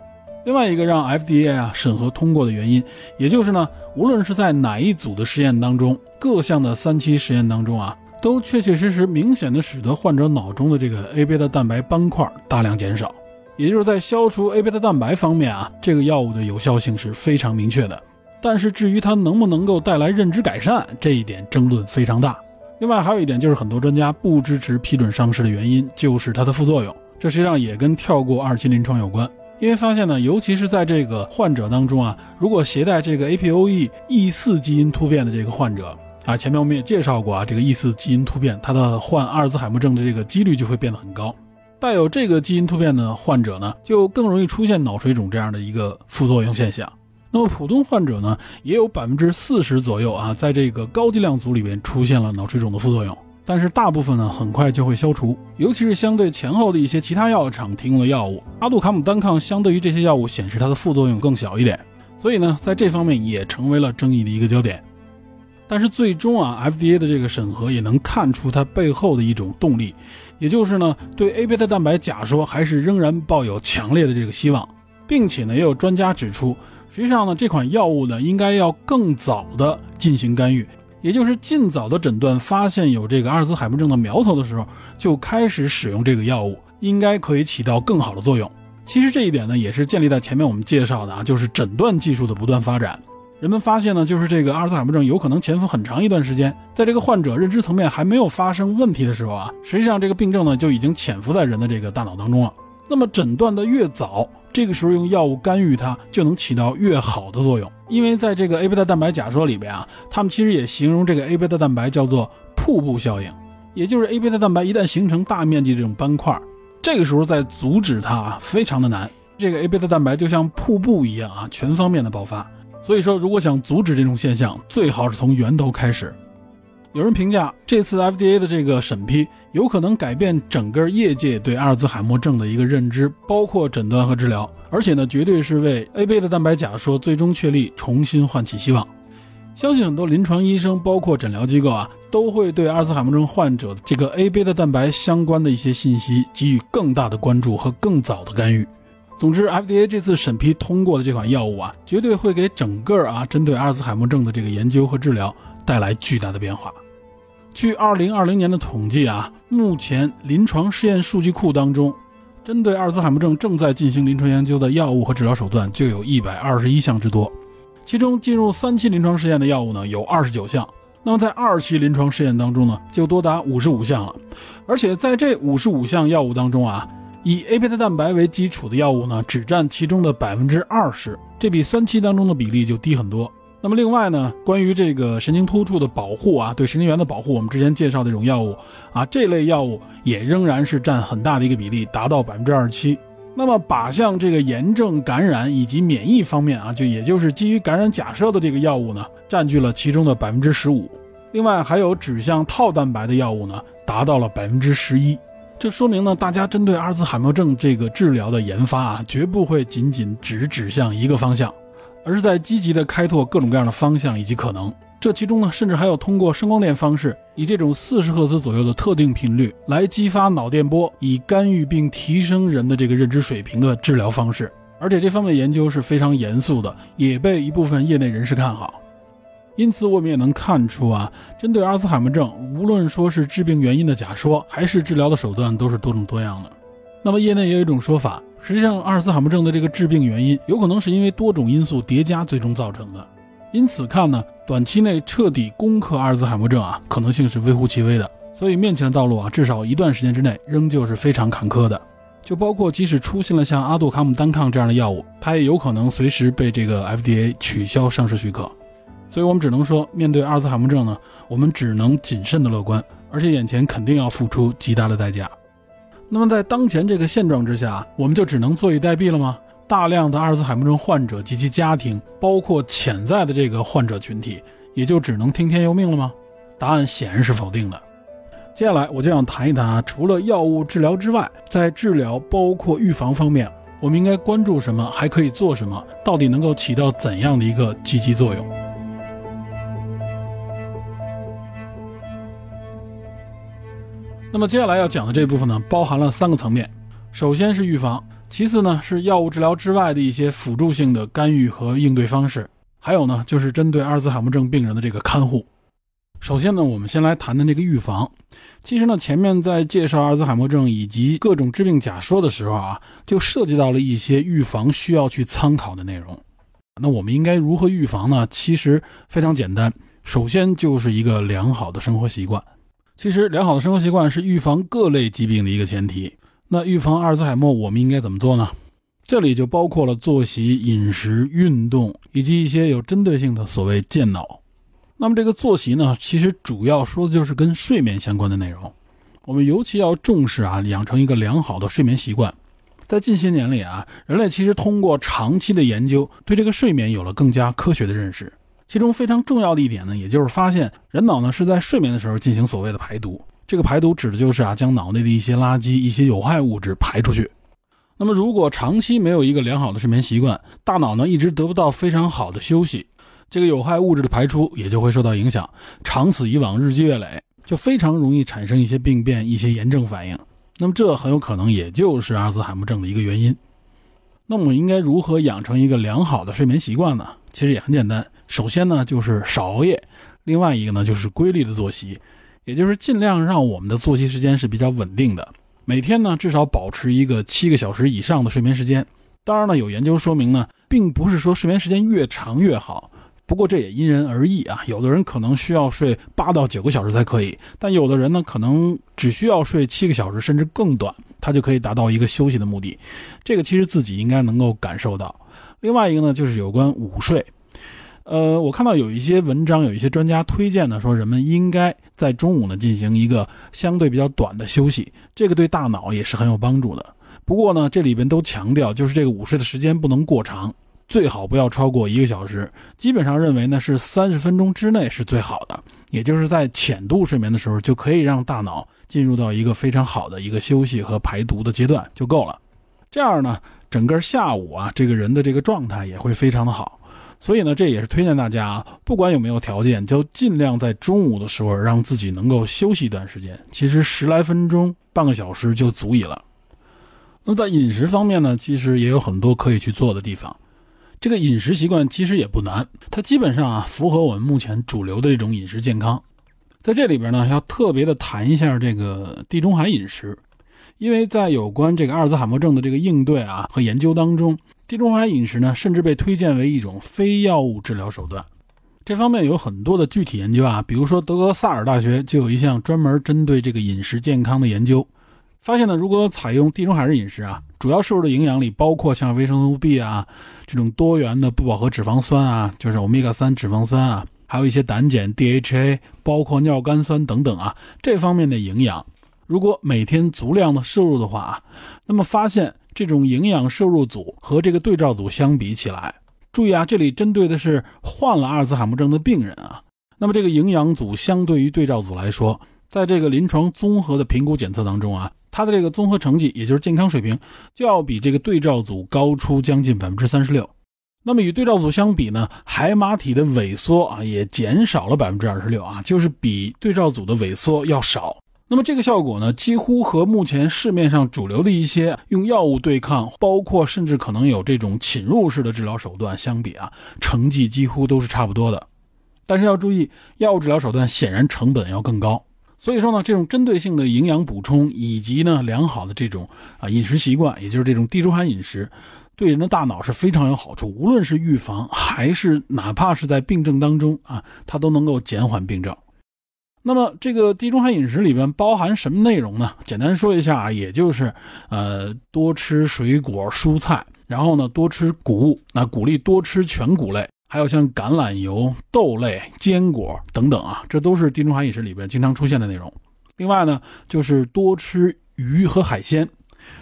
另外一个让 FDA 啊审核通过的原因，也就是呢，无论是在哪一组的实验当中，各项的三期实验当中啊，都确确实实明显的使得患者脑中的这个 A 贝塔蛋白斑块大量减少。也就是在消除 A 贝塔蛋白方面啊，这个药物的有效性是非常明确的。但是至于它能不能够带来认知改善，这一点争论非常大。另外还有一点就是很多专家不支持批准上市的原因，就是它的副作用。这实际上也跟跳过二期临床有关，因为发现呢，尤其是在这个患者当中啊，如果携带这个 APOE E4 基因突变的这个患者啊，前面我们也介绍过啊，这个 E4 基因突变，它的患阿尔兹海默症的这个几率就会变得很高。带有这个基因突变的患者呢，就更容易出现脑水肿这样的一个副作用现象。那么普通患者呢，也有百分之四十左右啊，在这个高剂量组里边出现了脑水肿的副作用。但是大部分呢，很快就会消除。尤其是相对前后的一些其他药厂提供的药物，阿杜卡姆单抗相对于这些药物显示它的副作用更小一点。所以呢，在这方面也成为了争议的一个焦点。但是最终啊，FDA 的这个审核也能看出它背后的一种动力，也就是呢，对 A 贝塔蛋白假说还是仍然抱有强烈的这个希望，并且呢，也有专家指出，实际上呢，这款药物呢，应该要更早的进行干预，也就是尽早的诊断发现有这个阿尔兹海默症的苗头的时候，就开始使用这个药物，应该可以起到更好的作用。其实这一点呢，也是建立在前面我们介绍的啊，就是诊断技术的不断发展。人们发现呢，就是这个阿尔兹海默症有可能潜伏很长一段时间，在这个患者认知层面还没有发生问题的时候啊，实际上这个病症呢就已经潜伏在人的这个大脑当中了。那么诊断的越早，这个时候用药物干预它就能起到越好的作用。因为在这个 A 贝塔蛋白假说里边啊，他们其实也形容这个 A 贝塔蛋白叫做瀑布效应，也就是 A 贝塔蛋白一旦形成大面积这种斑块，这个时候再阻止它啊非常的难。这个 A 贝塔蛋白就像瀑布一样啊，全方面的爆发。所以说，如果想阻止这种现象，最好是从源头开始。有人评价，这次 FDA 的这个审批有可能改变整个业界对阿尔兹海默症的一个认知，包括诊断和治疗，而且呢，绝对是为 A 贝的蛋白假说最终确立重新唤起希望。相信很多临床医生，包括诊疗机构啊，都会对阿尔兹海默症患者这个 A 贝的蛋白相关的一些信息给予更大的关注和更早的干预。总之，FDA 这次审批通过的这款药物啊，绝对会给整个啊针对阿尔兹海默症的这个研究和治疗带来巨大的变化。据2020年的统计啊，目前临床试验数据库当中，针对阿尔兹海默症正在进行临床研究的药物和治疗手段就有一百二十一项之多，其中进入三期临床试验的药物呢有二十九项，那么在二期临床试验当中呢就多达五十五项了，而且在这五十五项药物当中啊。以 A 贝塔蛋白为基础的药物呢，只占其中的百分之二十，这比三期当中的比例就低很多。那么另外呢，关于这个神经突触的保护啊，对神经元的保护，我们之前介绍的这种药物啊，这类药物也仍然是占很大的一个比例，达到百分之二十七。那么靶向这个炎症感染以及免疫方面啊，就也就是基于感染假设的这个药物呢，占据了其中的百分之十五。另外还有指向套蛋白的药物呢，达到了百分之十一。这说明呢，大家针对阿尔兹海默症这个治疗的研发啊，绝不会仅仅只指向一个方向，而是在积极的开拓各种各样的方向以及可能。这其中呢，甚至还有通过声光电方式，以这种四十赫兹左右的特定频率来激发脑电波，以干预并提升人的这个认知水平的治疗方式。而且这方面研究是非常严肃的，也被一部分业内人士看好。因此，我们也能看出啊，针对阿尔兹海默症，无论说是致病原因的假说，还是治疗的手段，都是多种多样的。那么，业内也有一种说法，实际上阿尔兹海默症的这个致病原因，有可能是因为多种因素叠加最终造成的。因此看呢，短期内彻底攻克阿尔兹海默症啊，可能性是微乎其微的。所以，面前的道路啊，至少一段时间之内仍旧是非常坎坷的。就包括即使出现了像阿杜卡姆单抗这样的药物，它也有可能随时被这个 FDA 取消上市许可。所以我们只能说，面对阿尔兹海默症呢，我们只能谨慎的乐观，而且眼前肯定要付出极大的代价。那么在当前这个现状之下，我们就只能坐以待毙了吗？大量的阿尔兹海默症患者及其家庭，包括潜在的这个患者群体，也就只能听天由命了吗？答案显然是否定的。接下来我就想谈一谈啊，除了药物治疗之外，在治疗包括预防方面，我们应该关注什么？还可以做什么？到底能够起到怎样的一个积极作用？那么接下来要讲的这部分呢，包含了三个层面。首先是预防，其次呢是药物治疗之外的一些辅助性的干预和应对方式，还有呢就是针对阿尔兹海默症病人的这个看护。首先呢，我们先来谈谈这个预防。其实呢，前面在介绍阿尔兹海默症以及各种致病假说的时候啊，就涉及到了一些预防需要去参考的内容。那我们应该如何预防呢？其实非常简单，首先就是一个良好的生活习惯。其实，良好的生活习惯是预防各类疾病的一个前提。那预防阿尔兹海默，我们应该怎么做呢？这里就包括了作息、饮食、运动，以及一些有针对性的所谓健脑。那么，这个作息呢，其实主要说的就是跟睡眠相关的内容。我们尤其要重视啊，养成一个良好的睡眠习惯。在近些年里啊，人类其实通过长期的研究，对这个睡眠有了更加科学的认识。其中非常重要的一点呢，也就是发现人脑呢是在睡眠的时候进行所谓的排毒。这个排毒指的就是啊，将脑内的一些垃圾、一些有害物质排出去。那么如果长期没有一个良好的睡眠习惯，大脑呢一直得不到非常好的休息，这个有害物质的排出也就会受到影响。长此以往，日积月累，就非常容易产生一些病变、一些炎症反应。那么这很有可能也就是阿兹海默症的一个原因。那么我们应该如何养成一个良好的睡眠习惯呢？其实也很简单。首先呢，就是少熬夜；另外一个呢，就是规律的作息，也就是尽量让我们的作息时间是比较稳定的。每天呢，至少保持一个七个小时以上的睡眠时间。当然呢，有研究说明呢，并不是说睡眠时间越长越好。不过这也因人而异啊，有的人可能需要睡八到九个小时才可以，但有的人呢，可能只需要睡七个小时甚至更短，他就可以达到一个休息的目的。这个其实自己应该能够感受到。另外一个呢，就是有关午睡。呃，我看到有一些文章，有一些专家推荐呢，说人们应该在中午呢进行一个相对比较短的休息，这个对大脑也是很有帮助的。不过呢，这里边都强调，就是这个午睡的时间不能过长，最好不要超过一个小时。基本上认为呢是三十分钟之内是最好的，也就是在浅度睡眠的时候，就可以让大脑进入到一个非常好的一个休息和排毒的阶段就够了。这样呢，整个下午啊，这个人的这个状态也会非常的好。所以呢，这也是推荐大家啊，不管有没有条件，就尽量在中午的时候让自己能够休息一段时间。其实十来分钟、半个小时就足以了。那在饮食方面呢，其实也有很多可以去做的地方。这个饮食习惯其实也不难，它基本上啊符合我们目前主流的这种饮食健康。在这里边呢，要特别的谈一下这个地中海饮食，因为在有关这个阿尔兹海默症的这个应对啊和研究当中。地中海饮食呢，甚至被推荐为一种非药物治疗手段。这方面有很多的具体研究啊，比如说德国萨尔大学就有一项专门针对这个饮食健康的研究，发现呢，如果采用地中海式饮食啊，主要摄入的营养里包括像维生素 B 啊这种多元的不饱和脂肪酸啊，就是欧米伽三脂肪酸啊，还有一些胆碱 DHA，包括尿苷酸等等啊，这方面的营养，如果每天足量的摄入的话啊，那么发现。这种营养摄入组和这个对照组相比起来，注意啊，这里针对的是患了阿尔兹海默症的病人啊。那么这个营养组相对于对照组来说，在这个临床综合的评估检测当中啊，它的这个综合成绩，也就是健康水平，就要比这个对照组高出将近百分之三十六。那么与对照组相比呢，海马体的萎缩啊也减少了百分之二十六啊，就是比对照组的萎缩要少。那么这个效果呢，几乎和目前市面上主流的一些用药物对抗，包括甚至可能有这种侵入式的治疗手段相比啊，成绩几乎都是差不多的。但是要注意，药物治疗手段显然成本要更高。所以说呢，这种针对性的营养补充以及呢良好的这种啊饮食习惯，也就是这种地中海饮食，对人的大脑是非常有好处。无论是预防还是哪怕是在病症当中啊，它都能够减缓病症。那么这个地中海饮食里边包含什么内容呢？简单说一下啊，也就是呃多吃水果蔬菜，然后呢多吃谷物，那鼓励多吃全谷类，还有像橄榄油、豆类、坚果等等啊，这都是地中海饮食里边经常出现的内容。另外呢，就是多吃鱼和海鲜，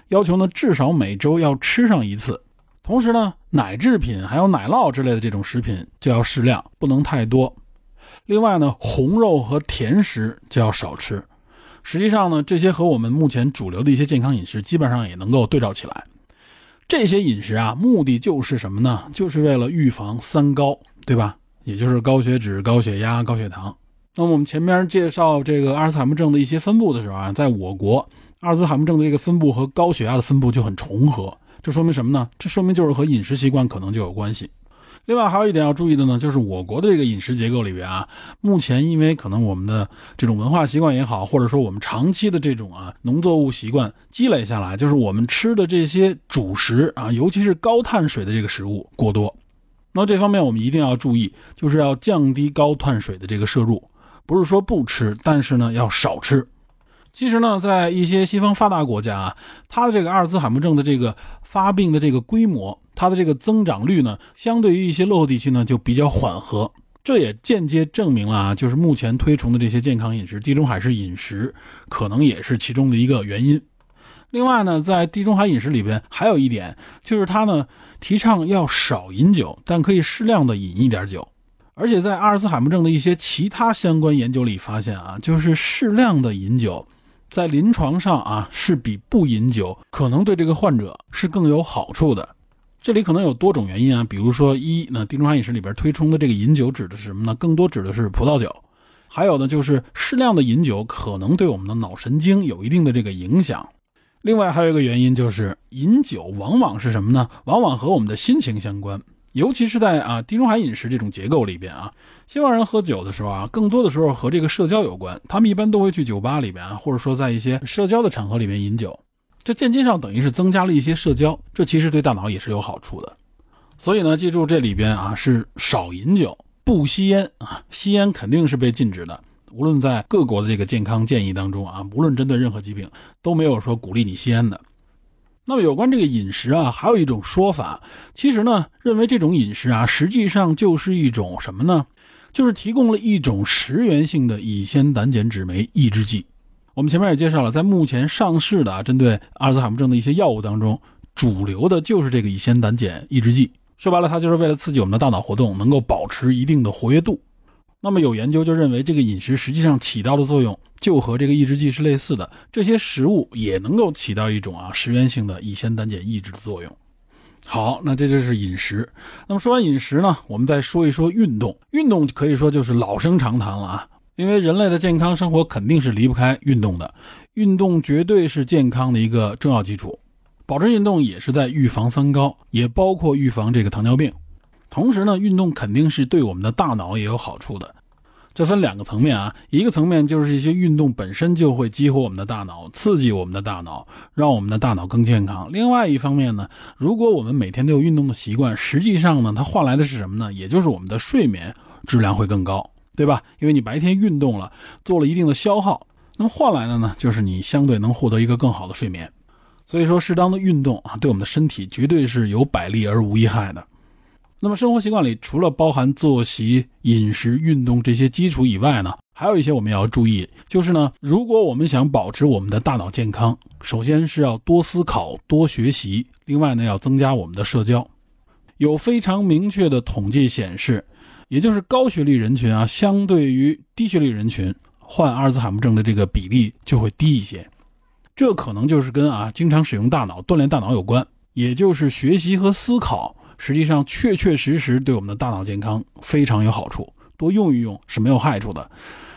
要求呢至少每周要吃上一次。同时呢，奶制品还有奶酪之类的这种食品就要适量，不能太多。另外呢，红肉和甜食就要少吃。实际上呢，这些和我们目前主流的一些健康饮食基本上也能够对照起来。这些饮食啊，目的就是什么呢？就是为了预防三高，对吧？也就是高血脂、高血压、高血糖。那么我们前面介绍这个阿尔茨海默症的一些分布的时候啊，在我国，阿尔茨海默症的这个分布和高血压的分布就很重合。这说明什么呢？这说明就是和饮食习惯可能就有关系。另外还有一点要注意的呢，就是我国的这个饮食结构里边啊，目前因为可能我们的这种文化习惯也好，或者说我们长期的这种啊农作物习惯积累下来，就是我们吃的这些主食啊，尤其是高碳水的这个食物过多。那这方面我们一定要注意，就是要降低高碳水的这个摄入，不是说不吃，但是呢要少吃。其实呢，在一些西方发达国家啊，它的这个阿尔兹海默症的这个发病的这个规模，它的这个增长率呢，相对于一些落后地区呢，就比较缓和。这也间接证明了啊，就是目前推崇的这些健康饮食，地中海式饮食可能也是其中的一个原因。另外呢，在地中海饮食里边还有一点，就是它呢提倡要少饮酒，但可以适量的饮一点酒。而且在阿尔兹海默症的一些其他相关研究里发现啊，就是适量的饮酒。在临床上啊，是比不饮酒可能对这个患者是更有好处的。这里可能有多种原因啊，比如说一，那地中海饮食里边推崇的这个饮酒指的是什么呢？更多指的是葡萄酒。还有呢，就是适量的饮酒可能对我们的脑神经有一定的这个影响。另外还有一个原因就是饮酒往往是什么呢？往往和我们的心情相关。尤其是在啊地中海饮食这种结构里边啊，西方人喝酒的时候啊，更多的时候和这个社交有关。他们一般都会去酒吧里边啊，或者说在一些社交的场合里面饮酒，这间接上等于是增加了一些社交，这其实对大脑也是有好处的。所以呢，记住这里边啊是少饮酒，不吸烟啊，吸烟肯定是被禁止的。无论在各国的这个健康建议当中啊，无论针对任何疾病，都没有说鼓励你吸烟的。那么有关这个饮食啊，还有一种说法，其实呢，认为这种饮食啊，实际上就是一种什么呢？就是提供了一种食源性的乙酰胆碱酯酶抑制剂。我们前面也介绍了，在目前上市的啊，针对阿尔兹海默症的一些药物当中，主流的就是这个乙酰胆碱抑制剂。说白了，它就是为了刺激我们的大脑活动，能够保持一定的活跃度。那么有研究就认为，这个饮食实际上起到的作用就和这个抑制剂是类似的，这些食物也能够起到一种啊食源性的乙酰胆碱抑制的作用。好，那这就是饮食。那么说完饮食呢，我们再说一说运动。运动可以说就是老生常谈了啊，因为人类的健康生活肯定是离不开运动的，运动绝对是健康的一个重要基础。保持运动也是在预防三高，也包括预防这个糖尿病。同时呢，运动肯定是对我们的大脑也有好处的。这分两个层面啊，一个层面就是一些运动本身就会激活我们的大脑，刺激我们的大脑，让我们的大脑更健康。另外一方面呢，如果我们每天都有运动的习惯，实际上呢，它换来的是什么呢？也就是我们的睡眠质量会更高，对吧？因为你白天运动了，做了一定的消耗，那么换来的呢，就是你相对能获得一个更好的睡眠。所以说，适当的运动啊，对我们的身体绝对是有百利而无一害的。那么生活习惯里，除了包含作息、饮食、运动这些基础以外呢，还有一些我们要注意，就是呢，如果我们想保持我们的大脑健康，首先是要多思考、多学习，另外呢，要增加我们的社交。有非常明确的统计显示，也就是高学历人群啊，相对于低学历人群，患阿尔兹海默症的这个比例就会低一些。这可能就是跟啊经常使用大脑、锻炼大脑有关，也就是学习和思考。实际上，确确实实对我们的大脑健康非常有好处，多用一用是没有害处的。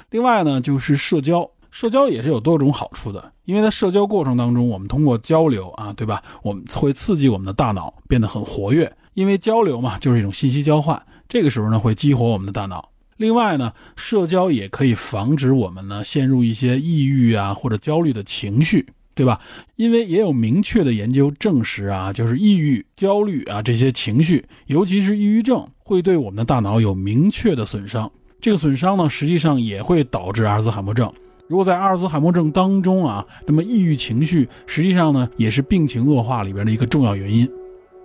另外呢，就是社交，社交也是有多种好处的，因为在社交过程当中，我们通过交流啊，对吧？我们会刺激我们的大脑变得很活跃，因为交流嘛，就是一种信息交换。这个时候呢，会激活我们的大脑。另外呢，社交也可以防止我们呢陷入一些抑郁啊或者焦虑的情绪，对吧？因为也有明确的研究证实啊，就是抑郁、焦虑啊这些情绪，尤其是抑郁症，会对我们的大脑有明确的损伤。这个损伤呢，实际上也会导致阿尔兹海默症。如果在阿尔兹海默症当中啊，那么抑郁情绪实际上呢，也是病情恶化里边的一个重要原因。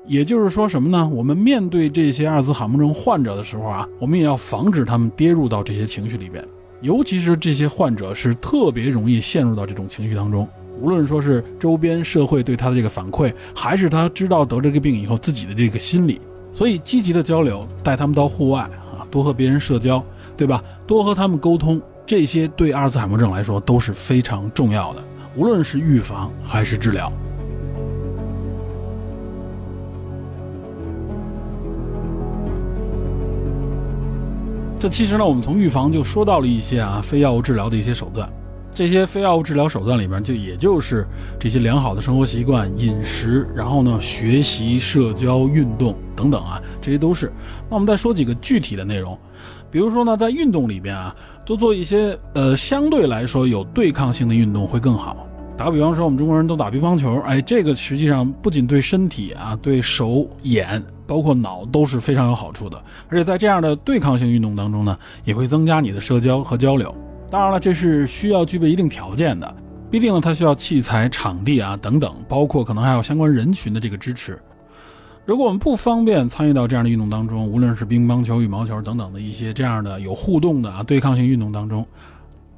也就是说什么呢？我们面对这些阿尔兹海默症患者的时候啊，我们也要防止他们跌入到这些情绪里边。尤其是这些患者是特别容易陷入到这种情绪当中。无论说是周边社会对他的这个反馈，还是他知道得这个病以后自己的这个心理，所以积极的交流，带他们到户外啊，多和别人社交，对吧？多和他们沟通。这些对阿尔兹海默症来说都是非常重要的，无论是预防还是治疗。这其实呢，我们从预防就说到了一些啊非药物治疗的一些手段。这些非药物治疗手段里边，就也就是这些良好的生活习惯、饮食，然后呢学习、社交、运动等等啊，这些都是。那我们再说几个具体的内容。比如说呢，在运动里边啊，多做一些呃相对来说有对抗性的运动会更好。打个比方说，我们中国人都打乒乓球，哎，这个实际上不仅对身体啊、对手眼，包括脑都是非常有好处的。而且在这样的对抗性运动当中呢，也会增加你的社交和交流。当然了，这是需要具备一定条件的，必定呢它需要器材、场地啊等等，包括可能还有相关人群的这个支持。如果我们不方便参与到这样的运动当中，无论是乒乓球、羽毛球等等的一些这样的有互动的啊对抗性运动当中，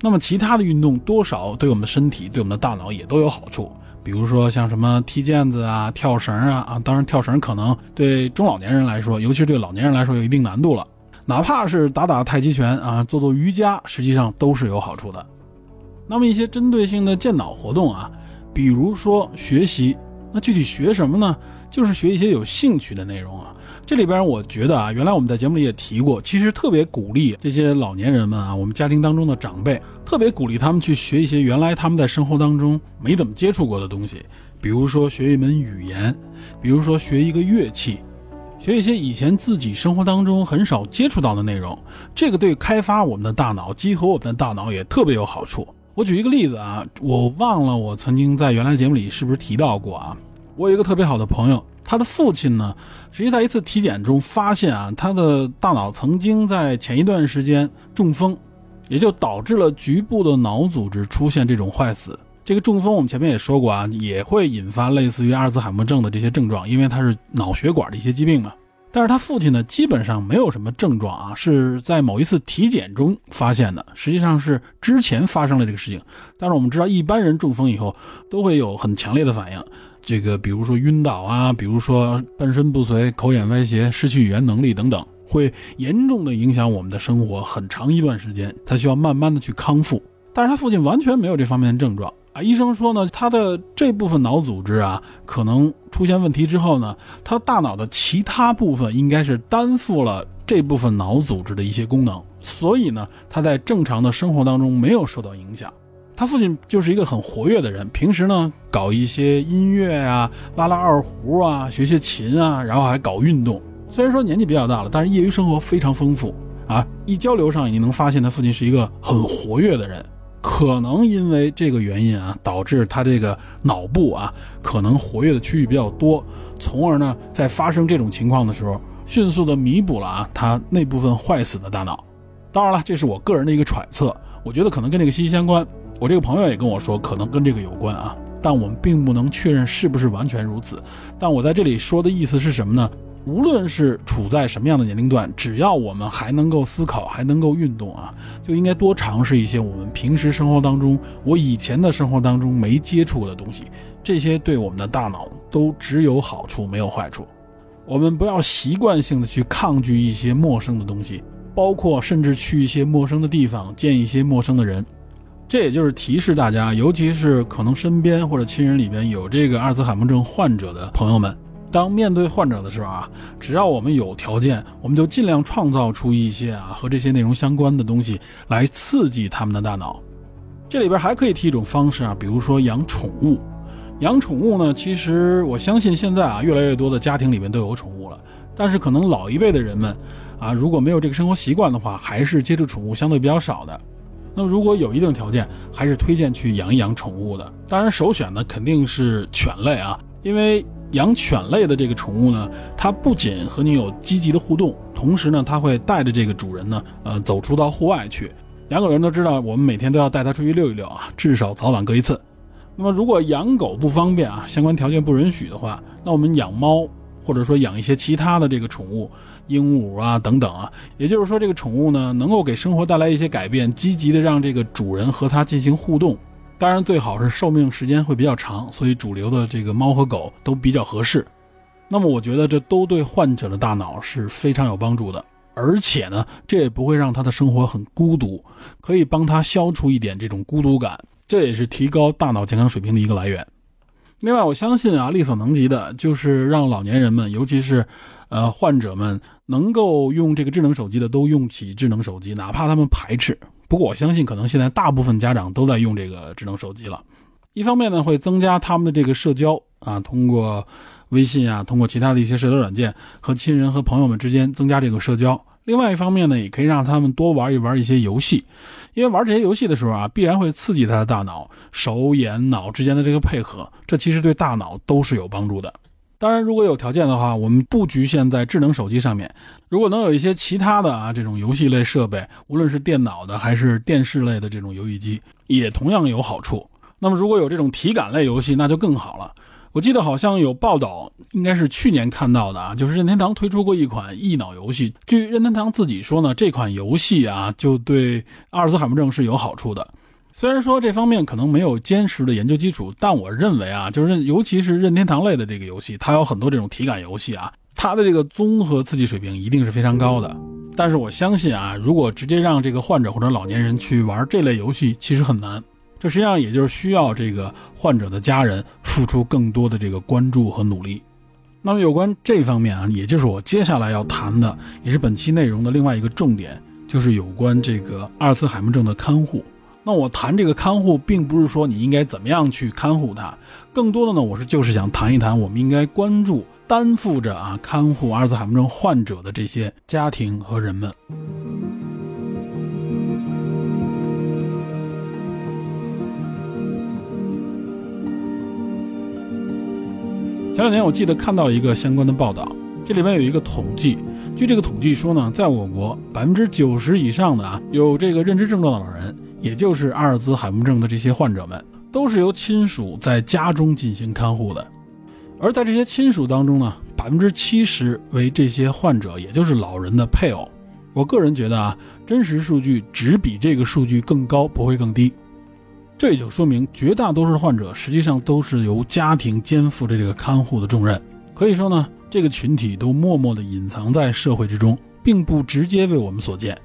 那么其他的运动多少对我们的身体、对我们的大脑也都有好处。比如说像什么踢毽子啊、跳绳啊啊，当然跳绳可能对中老年人来说，尤其是对老年人来说有一定难度了。哪怕是打打太极拳啊、做做瑜伽，实际上都是有好处的。那么一些针对性的健脑活动啊，比如说学习，那具体学什么呢？就是学一些有兴趣的内容啊，这里边我觉得啊，原来我们在节目里也提过，其实特别鼓励这些老年人们啊，我们家庭当中的长辈，特别鼓励他们去学一些原来他们在生活当中没怎么接触过的东西，比如说学一门语言，比如说学一个乐器，学一些以前自己生活当中很少接触到的内容，这个对开发我们的大脑、激活我们的大脑也特别有好处。我举一个例子啊，我忘了我曾经在原来节目里是不是提到过啊。我有一个特别好的朋友，他的父亲呢，实际在一次体检中发现啊，他的大脑曾经在前一段时间中风，也就导致了局部的脑组织出现这种坏死。这个中风我们前面也说过啊，也会引发类似于阿尔兹海默症的这些症状，因为它是脑血管的一些疾病嘛。但是他父亲呢，基本上没有什么症状啊，是在某一次体检中发现的，实际上是之前发生了这个事情。但是我们知道，一般人中风以后都会有很强烈的反应。这个，比如说晕倒啊，比如说半身不遂、口眼歪斜、失去语言能力等等，会严重的影响我们的生活很长一段时间，他需要慢慢的去康复。但是他父亲完全没有这方面的症状啊，医生说呢，他的这部分脑组织啊，可能出现问题之后呢，他大脑的其他部分应该是担负了这部分脑组织的一些功能，所以呢，他在正常的生活当中没有受到影响。他父亲就是一个很活跃的人，平时呢搞一些音乐啊，拉拉二胡啊，学学琴啊，然后还搞运动。虽然说年纪比较大了，但是业余生活非常丰富啊。一交流上，你能发现他父亲是一个很活跃的人。可能因为这个原因啊，导致他这个脑部啊，可能活跃的区域比较多，从而呢，在发生这种情况的时候，迅速的弥补了啊他那部分坏死的大脑。当然了，这是我个人的一个揣测，我觉得可能跟这个息息相关。我这个朋友也跟我说，可能跟这个有关啊，但我们并不能确认是不是完全如此。但我在这里说的意思是什么呢？无论是处在什么样的年龄段，只要我们还能够思考，还能够运动啊，就应该多尝试一些我们平时生活当中，我以前的生活当中没接触过的东西。这些对我们的大脑都只有好处，没有坏处。我们不要习惯性的去抗拒一些陌生的东西，包括甚至去一些陌生的地方，见一些陌生的人。这也就是提示大家，尤其是可能身边或者亲人里边有这个阿尔兹海默症患者的朋友们，当面对患者的时候啊，只要我们有条件，我们就尽量创造出一些啊和这些内容相关的东西来刺激他们的大脑。这里边还可以提一种方式啊，比如说养宠物。养宠物呢，其实我相信现在啊，越来越多的家庭里面都有宠物了。但是可能老一辈的人们啊，如果没有这个生活习惯的话，还是接触宠物相对比较少的。那么如果有一定条件，还是推荐去养一养宠物的。当然，首选呢肯定是犬类啊，因为养犬类的这个宠物呢，它不仅和你有积极的互动，同时呢，它会带着这个主人呢，呃，走出到户外去。养狗人都知道，我们每天都要带它出去遛一遛啊，至少早晚各一次。那么如果养狗不方便啊，相关条件不允许的话，那我们养猫。或者说养一些其他的这个宠物，鹦鹉啊等等啊，也就是说这个宠物呢能够给生活带来一些改变，积极的让这个主人和它进行互动。当然最好是寿命时间会比较长，所以主流的这个猫和狗都比较合适。那么我觉得这都对患者的大脑是非常有帮助的，而且呢这也不会让他的生活很孤独，可以帮他消除一点这种孤独感，这也是提高大脑健康水平的一个来源。另外，我相信啊，力所能及的就是让老年人们，尤其是，呃，患者们能够用这个智能手机的都用起智能手机，哪怕他们排斥。不过，我相信可能现在大部分家长都在用这个智能手机了。一方面呢，会增加他们的这个社交啊，通过微信啊，通过其他的一些社交软件和亲人和朋友们之间增加这个社交。另外一方面呢，也可以让他们多玩一玩一些游戏，因为玩这些游戏的时候啊，必然会刺激他的大脑，手眼脑之间的这个配合，这其实对大脑都是有帮助的。当然，如果有条件的话，我们不局限在智能手机上面，如果能有一些其他的啊这种游戏类设备，无论是电脑的还是电视类的这种游戏机，也同样有好处。那么如果有这种体感类游戏，那就更好了。我记得好像有报道，应该是去年看到的啊，就是任天堂推出过一款益脑游戏。据任天堂自己说呢，这款游戏啊，就对阿尔兹海默症是有好处的。虽然说这方面可能没有坚实的研究基础，但我认为啊，就是尤其是任天堂类的这个游戏，它有很多这种体感游戏啊，它的这个综合刺激水平一定是非常高的。但是我相信啊，如果直接让这个患者或者老年人去玩这类游戏，其实很难。这实际上也就是需要这个患者的家人付出更多的这个关注和努力。那么有关这方面啊，也就是我接下来要谈的，也是本期内容的另外一个重点，就是有关这个阿尔茨海默症的看护。那我谈这个看护，并不是说你应该怎么样去看护他，更多的呢，我是就是想谈一谈，我们应该关注担负着啊看护阿尔茨海默症患者的这些家庭和人们。前两年我记得看到一个相关的报道，这里面有一个统计，据这个统计说呢，在我国百分之九十以上的啊有这个认知症状的老人，也就是阿尔兹海默症的这些患者们，都是由亲属在家中进行看护的。而在这些亲属当中呢，百分之七十为这些患者，也就是老人的配偶。我个人觉得啊，真实数据只比这个数据更高，不会更低。这也就说明，绝大多数患者实际上都是由家庭肩负着这个看护的重任。可以说呢，这个群体都默默地隐藏在社会之中，并不直接为我们所见。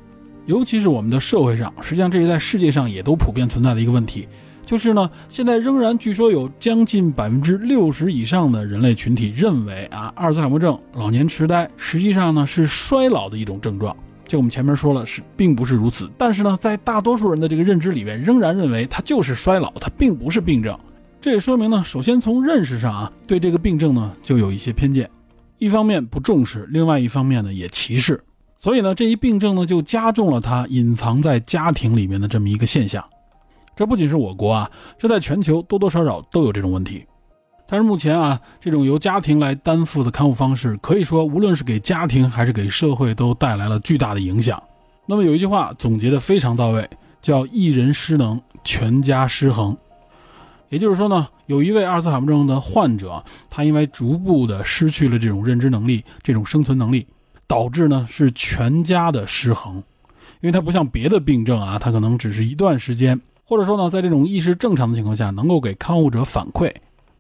尤其是我们的社会上，实际上这是在世界上也都普遍存在的一个问题，就是呢，现在仍然据说有将近百分之六十以上的人类群体认为啊，阿尔兹海默症、老年痴呆实际上呢是衰老的一种症状。就我们前面说了，是并不是如此。但是呢，在大多数人的这个认知里面，仍然认为它就是衰老，它并不是病症。这也说明呢，首先从认识上啊，对这个病症呢就有一些偏见。一方面不重视，另外一方面呢也歧视。所以呢，这一病症呢就加重了它隐藏在家庭里面的这么一个现象。这不仅是我国啊，这在全球多多少少都有这种问题。但是目前啊，这种由家庭来担负的看护方式，可以说无论是给家庭还是给社会都带来了巨大的影响。那么有一句话总结的非常到位，叫“一人失能，全家失衡”。也就是说呢，有一位阿尔茨海默症的患者，他因为逐步的失去了这种认知能力、这种生存能力，导致呢是全家的失衡。因为它不像别的病症啊，它可能只是一段时间，或者说呢，在这种意识正常的情况下，能够给看护者反馈。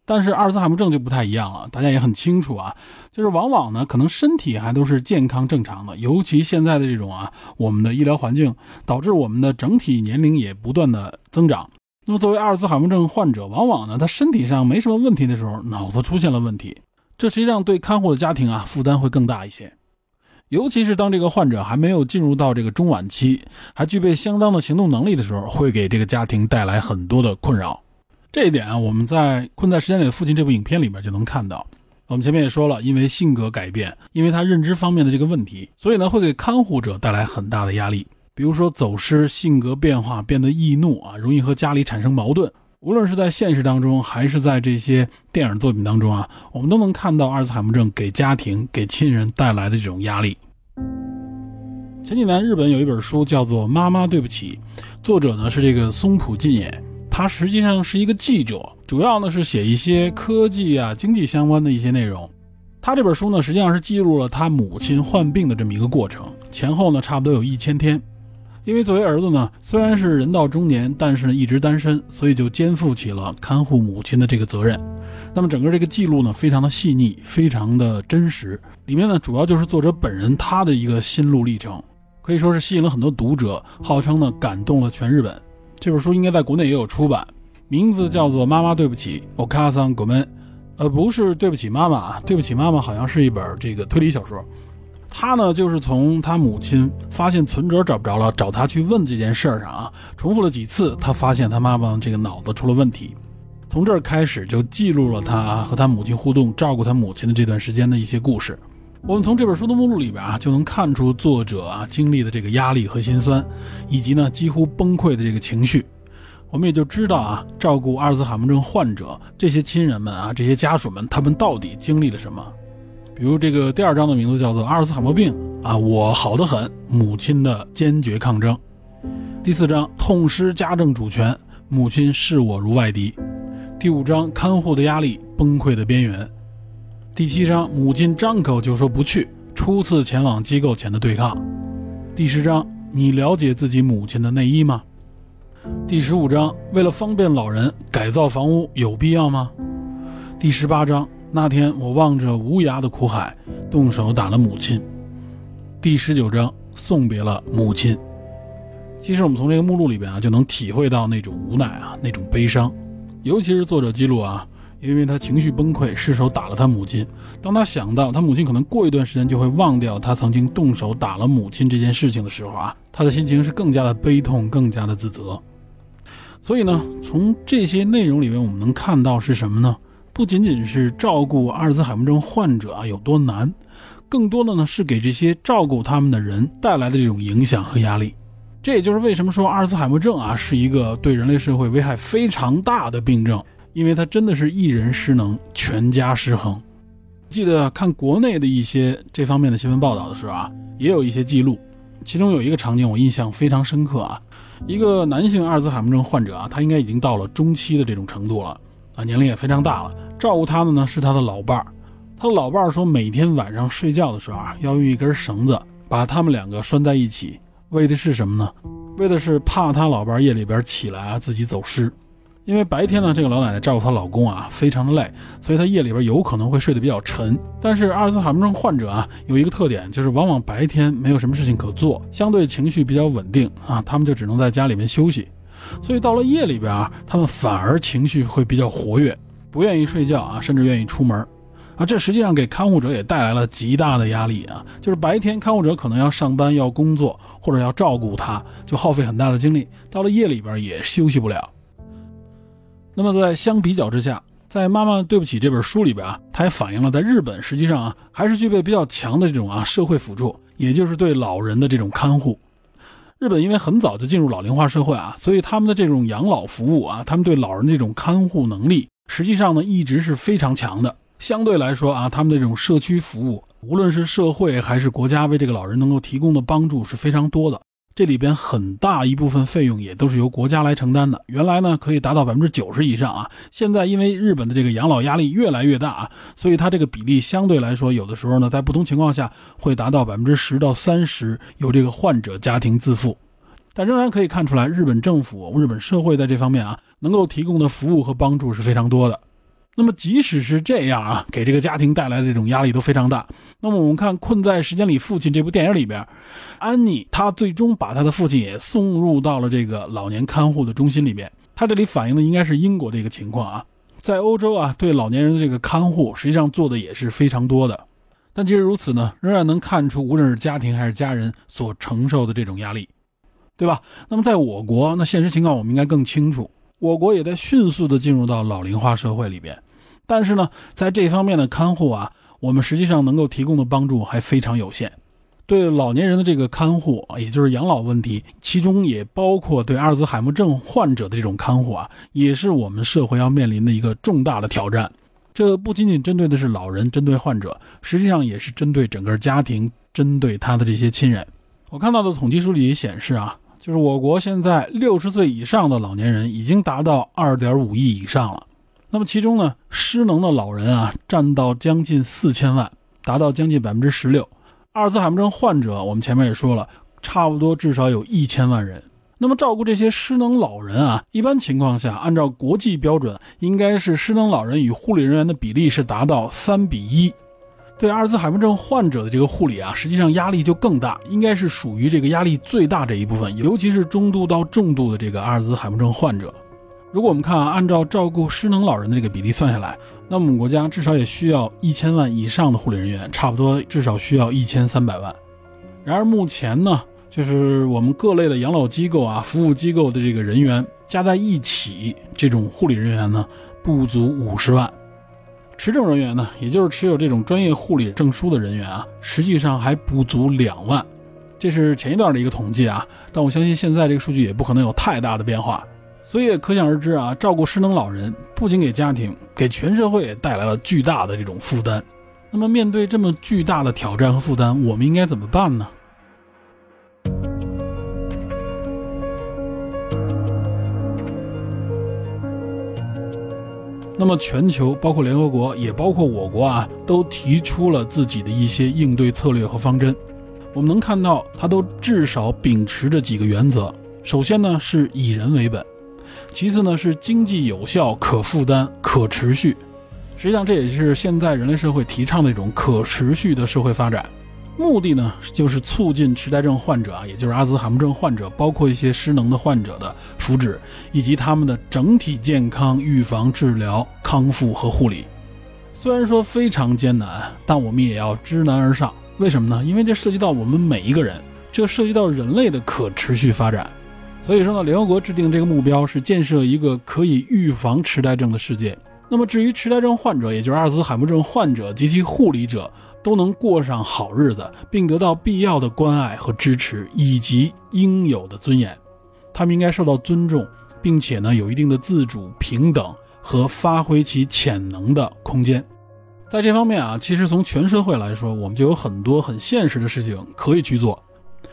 但是阿尔兹海默症就不太一样了，大家也很清楚啊，就是往往呢，可能身体还都是健康正常的，尤其现在的这种啊，我们的医疗环境导致我们的整体年龄也不断的增长。那么作为阿尔兹海默症患者，往往呢，他身体上没什么问题的时候，脑子出现了问题，这实际上对看护的家庭啊负担会更大一些。尤其是当这个患者还没有进入到这个中晚期，还具备相当的行动能力的时候，会给这个家庭带来很多的困扰。这一点啊，我们在《困在时间里的父亲》这部影片里面就能看到。我们前面也说了，因为性格改变，因为他认知方面的这个问题，所以呢，会给看护者带来很大的压力。比如说走失、性格变化、变得易怒啊，容易和家里产生矛盾。无论是在现实当中，还是在这些电影作品当中啊，我们都能看到阿尔茨海默症给家庭、给亲人带来的这种压力。前几年，日本有一本书叫做《妈妈对不起》，作者呢是这个松浦进也，他实际上是一个记者。主要呢是写一些科技啊、经济相关的一些内容。他这本书呢，实际上是记录了他母亲患病的这么一个过程，前后呢差不多有一千天。因为作为儿子呢，虽然是人到中年，但是呢一直单身，所以就肩负起了看护母亲的这个责任。那么整个这个记录呢，非常的细腻，非常的真实。里面呢，主要就是作者本人他的一个心路历程，可以说是吸引了很多读者，号称呢感动了全日本。这本书应该在国内也有出版。名字叫做《妈妈对不起》，Okasan Gomen，呃，不是对不起妈妈啊，对不起妈妈好像是一本这个推理小说。他呢，就是从他母亲发现存折找不着了，找他去问这件事儿上啊，重复了几次，他发现他妈妈这个脑子出了问题。从这儿开始就记录了他和他母亲互动、照顾他母亲的这段时间的一些故事。我们从这本书的目录里边啊，就能看出作者啊经历的这个压力和心酸，以及呢几乎崩溃的这个情绪。我们也就知道啊，照顾阿尔兹海默症患者这些亲人们啊，这些家属们，他们到底经历了什么？比如这个第二章的名字叫做《阿尔茨海默病》啊，我好得很，母亲的坚决抗争。第四章痛失家政主权，母亲视我如外敌。第五章看护的压力，崩溃的边缘。第七章母亲张口就说不去，初次前往机构前的对抗。第十章你了解自己母亲的内衣吗？第十五章，为了方便老人改造房屋有必要吗？第十八章，那天我望着无涯的苦海，动手打了母亲。第十九章，送别了母亲。其实我们从这个目录里边啊，就能体会到那种无奈啊，那种悲伤。尤其是作者记录啊，因为他情绪崩溃，失手打了他母亲。当他想到他母亲可能过一段时间就会忘掉他曾经动手打了母亲这件事情的时候啊，他的心情是更加的悲痛，更加的自责。所以呢，从这些内容里面，我们能看到是什么呢？不仅仅是照顾阿尔兹海默症患者啊有多难，更多的呢是给这些照顾他们的人带来的这种影响和压力。这也就是为什么说阿尔兹海默症啊是一个对人类社会危害非常大的病症，因为它真的是一人失能，全家失衡。记得看国内的一些这方面的新闻报道的时候啊，也有一些记录，其中有一个场景我印象非常深刻啊。一个男性阿尔兹海默症患者啊，他应该已经到了中期的这种程度了啊，年龄也非常大了。照顾他的呢是他的老伴儿，他的老伴儿说，每天晚上睡觉的时候啊，要用一根绳子把他们两个拴在一起，为的是什么呢？为的是怕他老伴儿夜里边起来啊自己走失。因为白天呢，这个老奶奶照顾她老公啊，非常的累，所以她夜里边有可能会睡得比较沉。但是阿尔茨海默症患者啊，有一个特点，就是往往白天没有什么事情可做，相对情绪比较稳定啊，他们就只能在家里面休息。所以到了夜里边啊，他们反而情绪会比较活跃，不愿意睡觉啊，甚至愿意出门啊。这实际上给看护者也带来了极大的压力啊，就是白天看护者可能要上班、要工作或者要照顾他，就耗费很大的精力，到了夜里边也休息不了。那么在相比较之下，在《妈妈对不起》这本书里边啊，它也反映了在日本实际上啊还是具备比较强的这种啊社会辅助，也就是对老人的这种看护。日本因为很早就进入老龄化社会啊，所以他们的这种养老服务啊，他们对老人这种看护能力，实际上呢一直是非常强的。相对来说啊，他们的这种社区服务，无论是社会还是国家为这个老人能够提供的帮助是非常多的。这里边很大一部分费用也都是由国家来承担的，原来呢可以达到百分之九十以上啊，现在因为日本的这个养老压力越来越大啊，所以它这个比例相对来说，有的时候呢在不同情况下会达到百分之十到三十由这个患者家庭自付，但仍然可以看出来，日本政府、日本社会在这方面啊能够提供的服务和帮助是非常多的。那么即使是这样啊，给这个家庭带来的这种压力都非常大。那么我们看《困在时间里父亲》这部电影里边，安妮她最终把她的父亲也送入到了这个老年看护的中心里边。他这里反映的应该是英国的一个情况啊，在欧洲啊，对老年人的这个看护实际上做的也是非常多的。但即使如此呢，仍然能看出无论是家庭还是家人所承受的这种压力，对吧？那么在我国，那现实情况我们应该更清楚，我国也在迅速的进入到老龄化社会里边。但是呢，在这方面的看护啊，我们实际上能够提供的帮助还非常有限。对老年人的这个看护，也就是养老问题，其中也包括对阿尔兹海默症患者的这种看护啊，也是我们社会要面临的一个重大的挑战。这不仅仅针对的是老人，针对患者，实际上也是针对整个家庭，针对他的这些亲人。我看到的统计数据也显示啊，就是我国现在六十岁以上的老年人已经达到二点五亿以上了。那么其中呢，失能的老人啊，占到将近四千万，达到将近百分之十六。阿尔兹海默症患者，我们前面也说了，差不多至少有一千万人。那么照顾这些失能老人啊，一般情况下，按照国际标准，应该是失能老人与护理人员的比例是达到三比一。对阿尔兹海默症患者的这个护理啊，实际上压力就更大，应该是属于这个压力最大这一部分，尤其是中度到重度的这个阿尔兹海默症患者。如果我们看啊，按照照顾失能老人的这个比例算下来，那我们国家至少也需要一千万以上的护理人员，差不多至少需要一千三百万。然而目前呢，就是我们各类的养老机构啊、服务机构的这个人员加在一起，这种护理人员呢不足五十万。持证人员呢，也就是持有这种专业护理证书的人员啊，实际上还不足两万。这是前一段的一个统计啊，但我相信现在这个数据也不可能有太大的变化。所以可想而知啊，照顾失能老人不仅给家庭，给全社会带来了巨大的这种负担。那么面对这么巨大的挑战和负担，我们应该怎么办呢？那么全球，包括联合国，也包括我国啊，都提出了自己的一些应对策略和方针。我们能看到，它都至少秉持着几个原则。首先呢，是以人为本。其次呢，是经济有效、可负担、可持续。实际上，这也是现在人类社会提倡的一种可持续的社会发展。目的呢，就是促进痴呆症患者啊，也就是阿兹海默症患者，包括一些失能的患者的福祉，以及他们的整体健康、预防、治疗、康复和护理。虽然说非常艰难，但我们也要知难而上。为什么呢？因为这涉及到我们每一个人，这涉及到人类的可持续发展。所以说呢，联合国制定这个目标是建设一个可以预防痴呆症的世界。那么至于痴呆症患者，也就是阿尔兹海默症患者及其护理者，都能过上好日子，并得到必要的关爱和支持，以及应有的尊严。他们应该受到尊重，并且呢，有一定的自主、平等和发挥其潜能的空间。在这方面啊，其实从全社会来说，我们就有很多很现实的事情可以去做。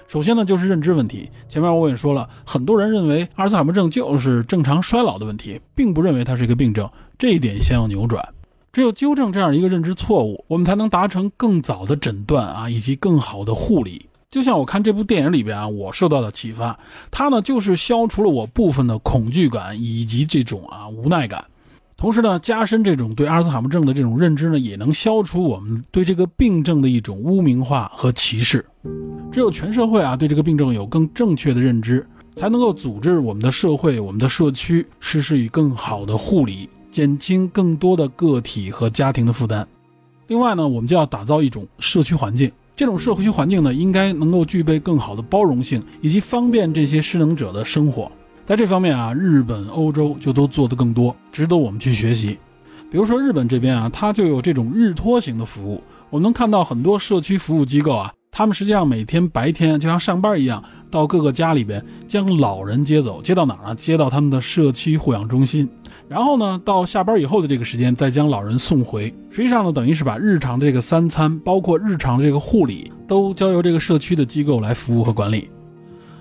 首先呢，就是认知问题。前面我也说了，很多人认为阿尔兹海默症就是正常衰老的问题，并不认为它是一个病症。这一点先要扭转，只有纠正这样一个认知错误，我们才能达成更早的诊断啊，以及更好的护理。就像我看这部电影里边啊，我受到的启发，它呢就是消除了我部分的恐惧感以及这种啊无奈感。同时呢，加深这种对阿尔兹海默症的这种认知呢，也能消除我们对这个病症的一种污名化和歧视。只有全社会啊对这个病症有更正确的认知，才能够组织我们的社会、我们的社区实施以更好的护理，减轻更多的个体和家庭的负担。另外呢，我们就要打造一种社区环境，这种社区环境呢，应该能够具备更好的包容性，以及方便这些失能者的生活。在这方面啊，日本、欧洲就都做得更多，值得我们去学习。比如说日本这边啊，它就有这种日托型的服务。我们能看到很多社区服务机构啊，他们实际上每天白天就像上班一样，到各个家里边将老人接走，接到哪儿呢？接到他们的社区护养中心，然后呢，到下班以后的这个时间再将老人送回。实际上呢，等于是把日常的这个三餐，包括日常的这个护理，都交由这个社区的机构来服务和管理。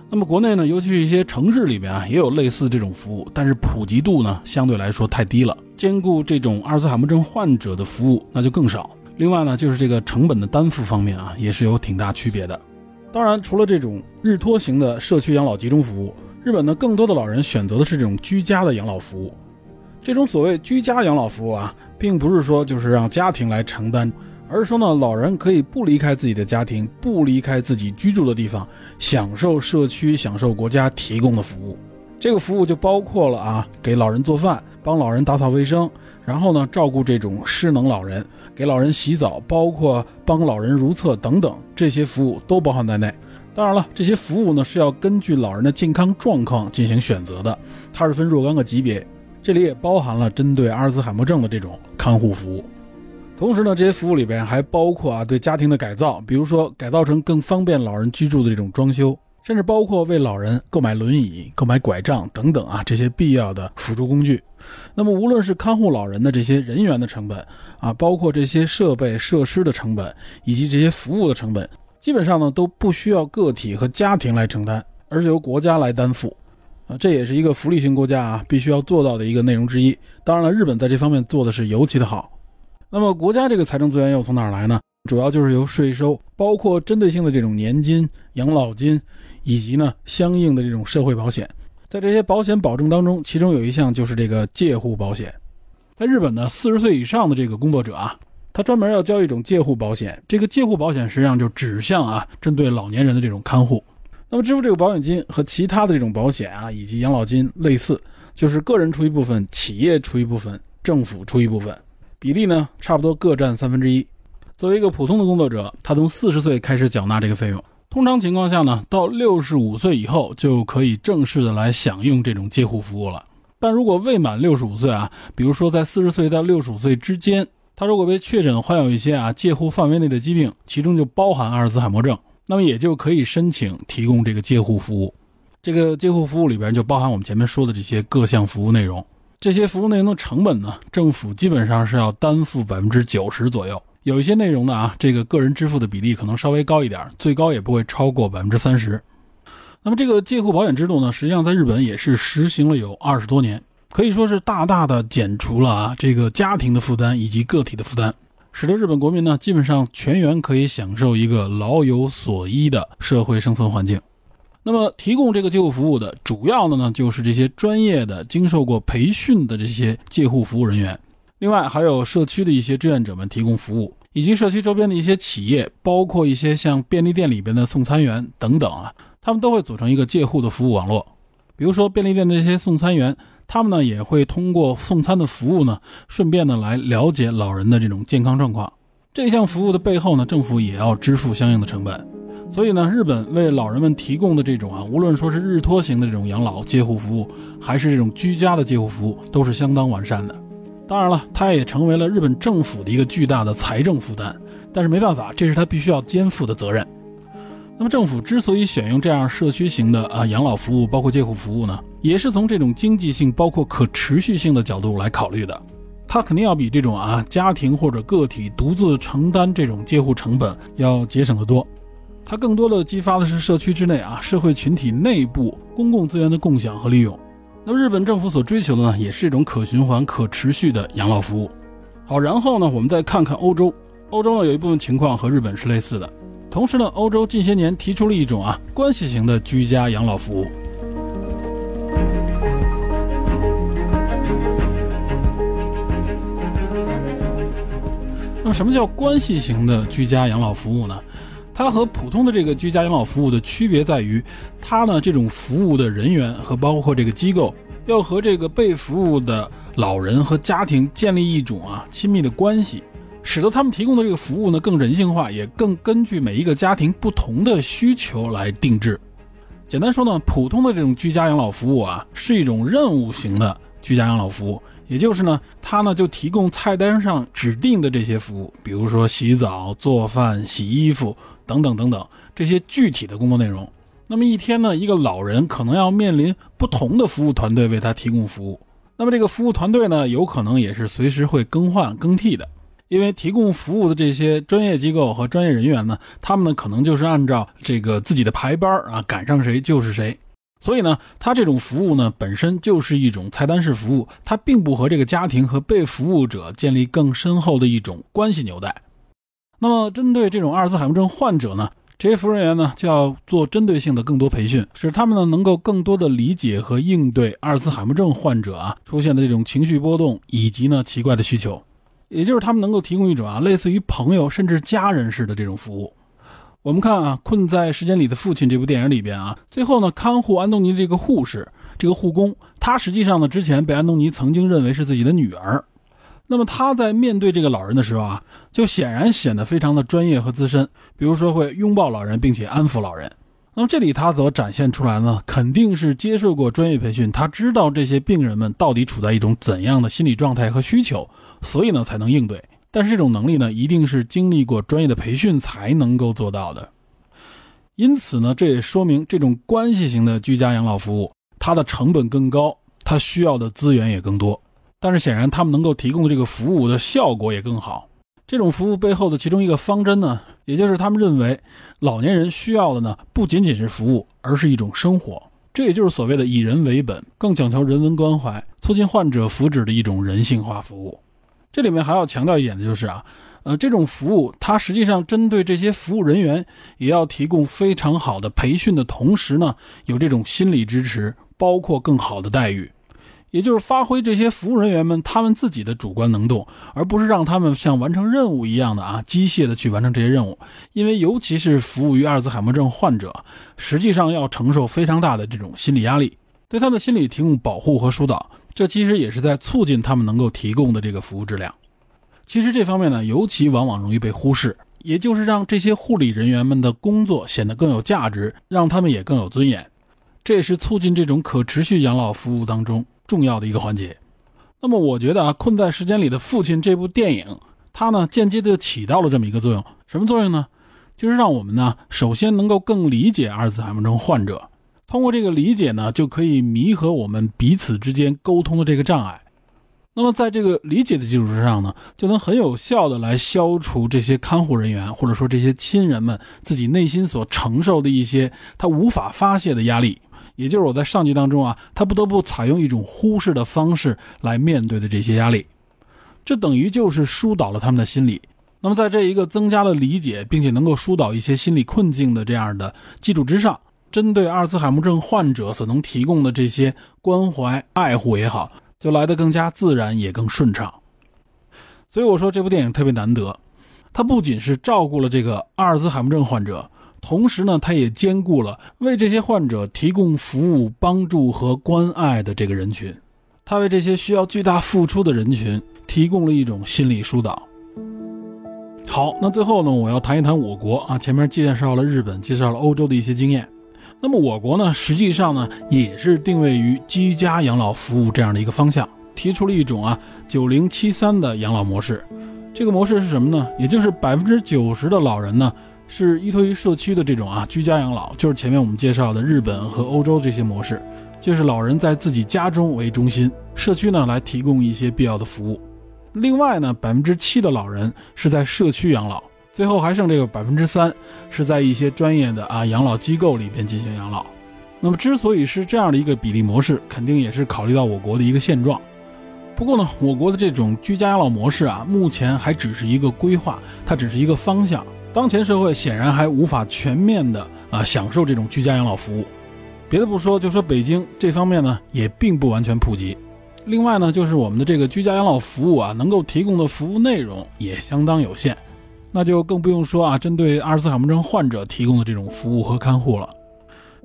那么国内呢，尤其是一些城市里边啊，也有类似这种服务，但是普及度呢相对来说太低了，兼顾这种阿尔兹海默症患者的服务那就更少。另外呢，就是这个成本的担负方面啊，也是有挺大区别的。当然，除了这种日托型的社区养老集中服务，日本呢更多的老人选择的是这种居家的养老服务。这种所谓居家养老服务啊，并不是说就是让家庭来承担。而是说呢，老人可以不离开自己的家庭，不离开自己居住的地方，享受社区、享受国家提供的服务。这个服务就包括了啊，给老人做饭，帮老人打扫卫生，然后呢照顾这种失能老人，给老人洗澡，包括帮老人如厕等等，这些服务都包含在内。当然了，这些服务呢是要根据老人的健康状况进行选择的，它是分若干个级别，这里也包含了针对阿尔兹海默症的这种看护服务。同时呢，这些服务里边还包括啊对家庭的改造，比如说改造成更方便老人居住的这种装修，甚至包括为老人购买轮椅、购买拐杖等等啊这些必要的辅助工具。那么无论是看护老人的这些人员的成本啊，包括这些设备设施的成本，以及这些服务的成本。基本上呢都不需要个体和家庭来承担，而是由国家来担负，啊，这也是一个福利型国家啊必须要做到的一个内容之一。当然了，日本在这方面做的是尤其的好。那么国家这个财政资源又从哪儿来呢？主要就是由税收，包括针对性的这种年金、养老金，以及呢相应的这种社会保险。在这些保险保证当中，其中有一项就是这个介护保险。在日本呢，四十岁以上的这个工作者啊。他专门要交一种介护保险，这个介护保险实际上就指向啊，针对老年人的这种看护。那么支付这个保险金和其他的这种保险啊，以及养老金类似，就是个人出一部分，企业出一部分，政府出一部分，比例呢差不多各占三分之一。作为一个普通的工作者，他从四十岁开始缴纳这个费用。通常情况下呢，到六十五岁以后就可以正式的来享用这种介护服务了。但如果未满六十五岁啊，比如说在四十岁到六十五岁之间。他如果被确诊患有一些啊介护范围内的疾病，其中就包含阿尔兹海默症，那么也就可以申请提供这个介护服务。这个介护服务里边就包含我们前面说的这些各项服务内容。这些服务内容的成本呢，政府基本上是要担负百分之九十左右。有一些内容呢啊，这个个人支付的比例可能稍微高一点，最高也不会超过百分之三十。那么这个介护保险制度呢，实际上在日本也是实行了有二十多年。可以说是大大的减除了啊这个家庭的负担以及个体的负担，使得日本国民呢基本上全员可以享受一个老有所依的社会生存环境。那么提供这个介护服务的主要的呢就是这些专业的、经受过培训的这些介护服务人员，另外还有社区的一些志愿者们提供服务，以及社区周边的一些企业，包括一些像便利店里边的送餐员等等啊，他们都会组成一个介护的服务网络。比如说便利店的这些送餐员。他们呢也会通过送餐的服务呢，顺便呢来了解老人的这种健康状况。这项服务的背后呢，政府也要支付相应的成本。所以呢，日本为老人们提供的这种啊，无论说是日托型的这种养老介护服务，还是这种居家的介护服务，都是相当完善的。当然了，它也成为了日本政府的一个巨大的财政负担。但是没办法，这是他必须要肩负的责任。那么政府之所以选用这样社区型的啊养老服务，包括介护服务呢，也是从这种经济性，包括可持续性的角度来考虑的。它肯定要比这种啊家庭或者个体独自承担这种介护成本要节省得多。它更多的激发的是社区之内啊社会群体内部公共资源的共享和利用。那么日本政府所追求的呢，也是一种可循环、可持续的养老服务。好，然后呢，我们再看看欧洲，欧洲呢有一部分情况和日本是类似的。同时呢，欧洲近些年提出了一种啊关系型的居家养老服务。那么，什么叫关系型的居家养老服务呢？它和普通的这个居家养老服务的区别在于，它呢这种服务的人员和包括这个机构，要和这个被服务的老人和家庭建立一种啊亲密的关系。使得他们提供的这个服务呢更人性化，也更根据每一个家庭不同的需求来定制。简单说呢，普通的这种居家养老服务啊，是一种任务型的居家养老服务，也就是呢，它呢就提供菜单上指定的这些服务，比如说洗澡、做饭、洗衣服等等等等这些具体的工作内容。那么一天呢，一个老人可能要面临不同的服务团队为他提供服务，那么这个服务团队呢，有可能也是随时会更换更替的。因为提供服务的这些专业机构和专业人员呢，他们呢可能就是按照这个自己的排班啊，赶上谁就是谁。所以呢，他这种服务呢本身就是一种菜单式服务，它并不和这个家庭和被服务者建立更深厚的一种关系纽带。那么，针对这种阿尔兹海默症患者呢，这些服务人员呢就要做针对性的更多培训，使他们呢能够更多的理解和应对阿尔兹海默症患者啊出现的这种情绪波动以及呢奇怪的需求。也就是他们能够提供一种啊，类似于朋友甚至家人式的这种服务。我们看啊，《困在时间里的父亲》这部电影里边啊，最后呢，看护安东尼的这个护士，这个护工，他实际上呢，之前被安东尼曾经认为是自己的女儿。那么他在面对这个老人的时候啊，就显然显得非常的专业和资深。比如说会拥抱老人，并且安抚老人。那么这里他所展现出来呢，肯定是接受过专业培训，他知道这些病人们到底处在一种怎样的心理状态和需求，所以呢才能应对。但是这种能力呢，一定是经历过专业的培训才能够做到的。因此呢，这也说明这种关系型的居家养老服务，它的成本更高，它需要的资源也更多。但是显然，他们能够提供的这个服务的效果也更好。这种服务背后的其中一个方针呢，也就是他们认为，老年人需要的呢，不仅仅是服务，而是一种生活。这也就是所谓的以人为本，更讲求人文关怀，促进患者福祉的一种人性化服务。这里面还要强调一点的就是啊，呃，这种服务它实际上针对这些服务人员，也要提供非常好的培训的同时呢，有这种心理支持，包括更好的待遇。也就是发挥这些服务人员们他们自己的主观能动，而不是让他们像完成任务一样的啊机械的去完成这些任务。因为尤其是服务于阿尔兹海默症患者，实际上要承受非常大的这种心理压力，对他们的心理提供保护和疏导，这其实也是在促进他们能够提供的这个服务质量。其实这方面呢，尤其往往容易被忽视，也就是让这些护理人员们的工作显得更有价值，让他们也更有尊严。这也是促进这种可持续养老服务当中。重要的一个环节，那么我觉得啊，《困在时间里的父亲》这部电影，它呢间接的起到了这么一个作用，什么作用呢？就是让我们呢首先能够更理解阿尔兹海默症患者，通过这个理解呢，就可以弥合我们彼此之间沟通的这个障碍。那么在这个理解的基础之上呢，就能很有效的来消除这些看护人员或者说这些亲人们自己内心所承受的一些他无法发泄的压力。也就是我在上集当中啊，他不得不采用一种忽视的方式来面对的这些压力，这等于就是疏导了他们的心理。那么在这一个增加了理解，并且能够疏导一些心理困境的这样的基础之上，针对阿尔茨海默症患者所能提供的这些关怀爱护也好，就来得更加自然，也更顺畅。所以我说这部电影特别难得，它不仅是照顾了这个阿尔兹海默症患者。同时呢，它也兼顾了为这些患者提供服务、帮助和关爱的这个人群，他为这些需要巨大付出的人群提供了一种心理疏导。好，那最后呢，我要谈一谈我国啊，前面介绍了日本，介绍了欧洲的一些经验。那么我国呢，实际上呢，也是定位于居家养老服务这样的一个方向，提出了一种啊九零七三的养老模式。这个模式是什么呢？也就是百分之九十的老人呢。是依托于社区的这种啊居家养老，就是前面我们介绍的日本和欧洲这些模式，就是老人在自己家中为中心，社区呢来提供一些必要的服务。另外呢，百分之七的老人是在社区养老，最后还剩这个百分之三是在一些专业的啊养老机构里边进行养老。那么之所以是这样的一个比例模式，肯定也是考虑到我国的一个现状。不过呢，我国的这种居家养老模式啊，目前还只是一个规划，它只是一个方向。当前社会显然还无法全面的啊享受这种居家养老服务，别的不说，就说北京这方面呢也并不完全普及。另外呢，就是我们的这个居家养老服务啊，能够提供的服务内容也相当有限，那就更不用说啊，针对阿尔茨海默症患者提供的这种服务和看护了。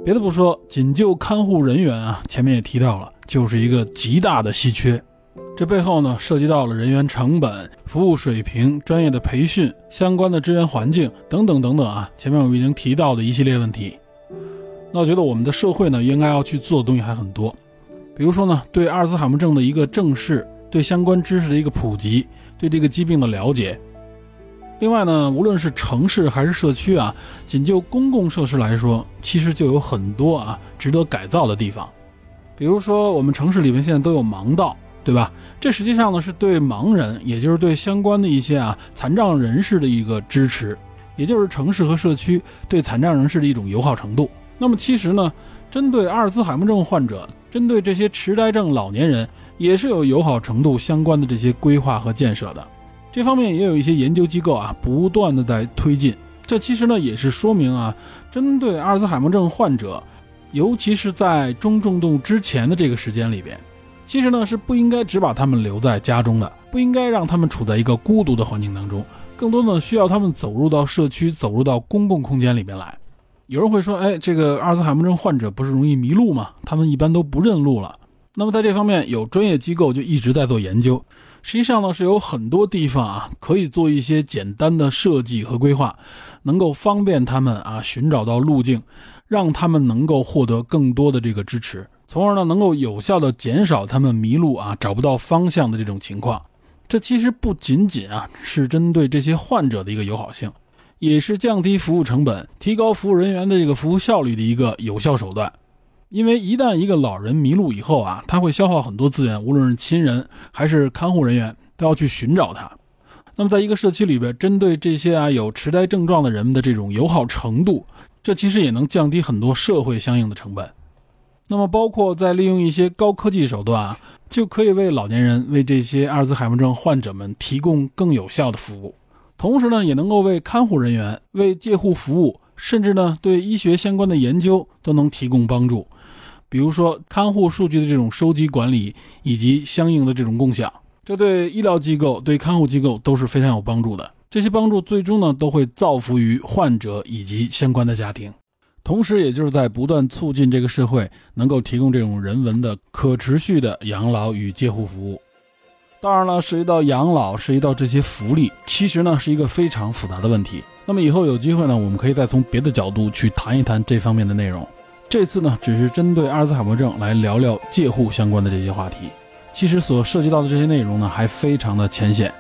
别的不说，仅就看护人员啊，前面也提到了，就是一个极大的稀缺。这背后呢，涉及到了人员成本、服务水平、专业的培训、相关的支援环境等等等等啊。前面我们已经提到的一系列问题。那我觉得我们的社会呢，应该要去做的东西还很多。比如说呢，对阿尔兹海默症的一个正视，对相关知识的一个普及，对这个疾病的了解。另外呢，无论是城市还是社区啊，仅就公共设施来说，其实就有很多啊值得改造的地方。比如说，我们城市里面现在都有盲道。对吧？这实际上呢是对盲人，也就是对相关的一些啊残障人士的一个支持，也就是城市和社区对残障人士的一种友好程度。那么其实呢，针对阿尔兹海默症患者，针对这些痴呆症老年人，也是有友好程度相关的这些规划和建设的。这方面也有一些研究机构啊，不断的在推进。这其实呢也是说明啊，针对阿尔兹海默症患者，尤其是在中重度之前的这个时间里边。其实呢，是不应该只把他们留在家中的，不应该让他们处在一个孤独的环境当中，更多呢需要他们走入到社区，走入到公共空间里边来。有人会说，哎，这个阿尔兹海默症患者不是容易迷路吗？他们一般都不认路了。那么在这方面，有专业机构就一直在做研究，实际上呢，是有很多地方啊，可以做一些简单的设计和规划，能够方便他们啊寻找到路径，让他们能够获得更多的这个支持，从而呢能够有效的减少他们迷路啊找不到方向的这种情况。这其实不仅仅啊是针对这些患者的一个友好性，也是降低服务成本、提高服务人员的这个服务效率的一个有效手段。因为一旦一个老人迷路以后啊，他会消耗很多资源，无论是亲人还是看护人员都要去寻找他。那么，在一个社区里边，针对这些啊有痴呆症状的人们的这种友好程度，这其实也能降低很多社会相应的成本。那么，包括在利用一些高科技手段啊，就可以为老年人、为这些阿尔兹海默症患者们提供更有效的服务，同时呢，也能够为看护人员、为介护服务，甚至呢，对医学相关的研究都能提供帮助。比如说看护数据的这种收集管理以及相应的这种共享，这对医疗机构、对看护机构都是非常有帮助的。这些帮助最终呢都会造福于患者以及相关的家庭，同时也就是在不断促进这个社会能够提供这种人文的可持续的养老与介护服务。当然了，涉及到养老，涉及到这些福利，其实呢是一个非常复杂的问题。那么以后有机会呢，我们可以再从别的角度去谈一谈这方面的内容。这次呢，只是针对阿尔兹海默症来聊聊介护相关的这些话题。其实所涉及到的这些内容呢，还非常的浅显。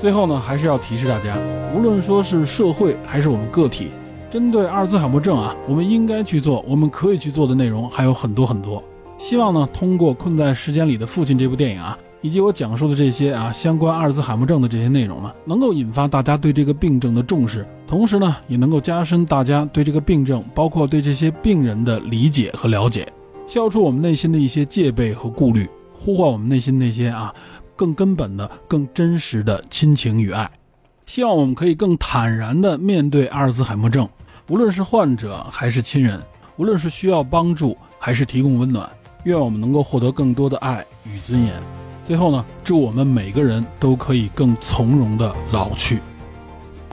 最后呢，还是要提示大家，无论说是社会还是我们个体，针对阿尔兹海默症啊，我们应该去做，我们可以去做的内容还有很多很多。希望呢，通过《困在时间里的父亲》这部电影啊。以及我讲述的这些啊，相关阿尔兹海默症的这些内容呢，能够引发大家对这个病症的重视，同时呢，也能够加深大家对这个病症，包括对这些病人的理解和了解，消除我们内心的一些戒备和顾虑，呼唤我们内心那些啊更根本的、更真实的亲情与爱。希望我们可以更坦然地面对阿尔兹海默症，无论是患者还是亲人，无论是需要帮助还是提供温暖，愿我们能够获得更多的爱与尊严。最后呢，祝我们每个人都可以更从容的老去。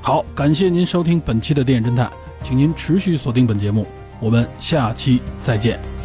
好，感谢您收听本期的电影侦探，请您持续锁定本节目，我们下期再见。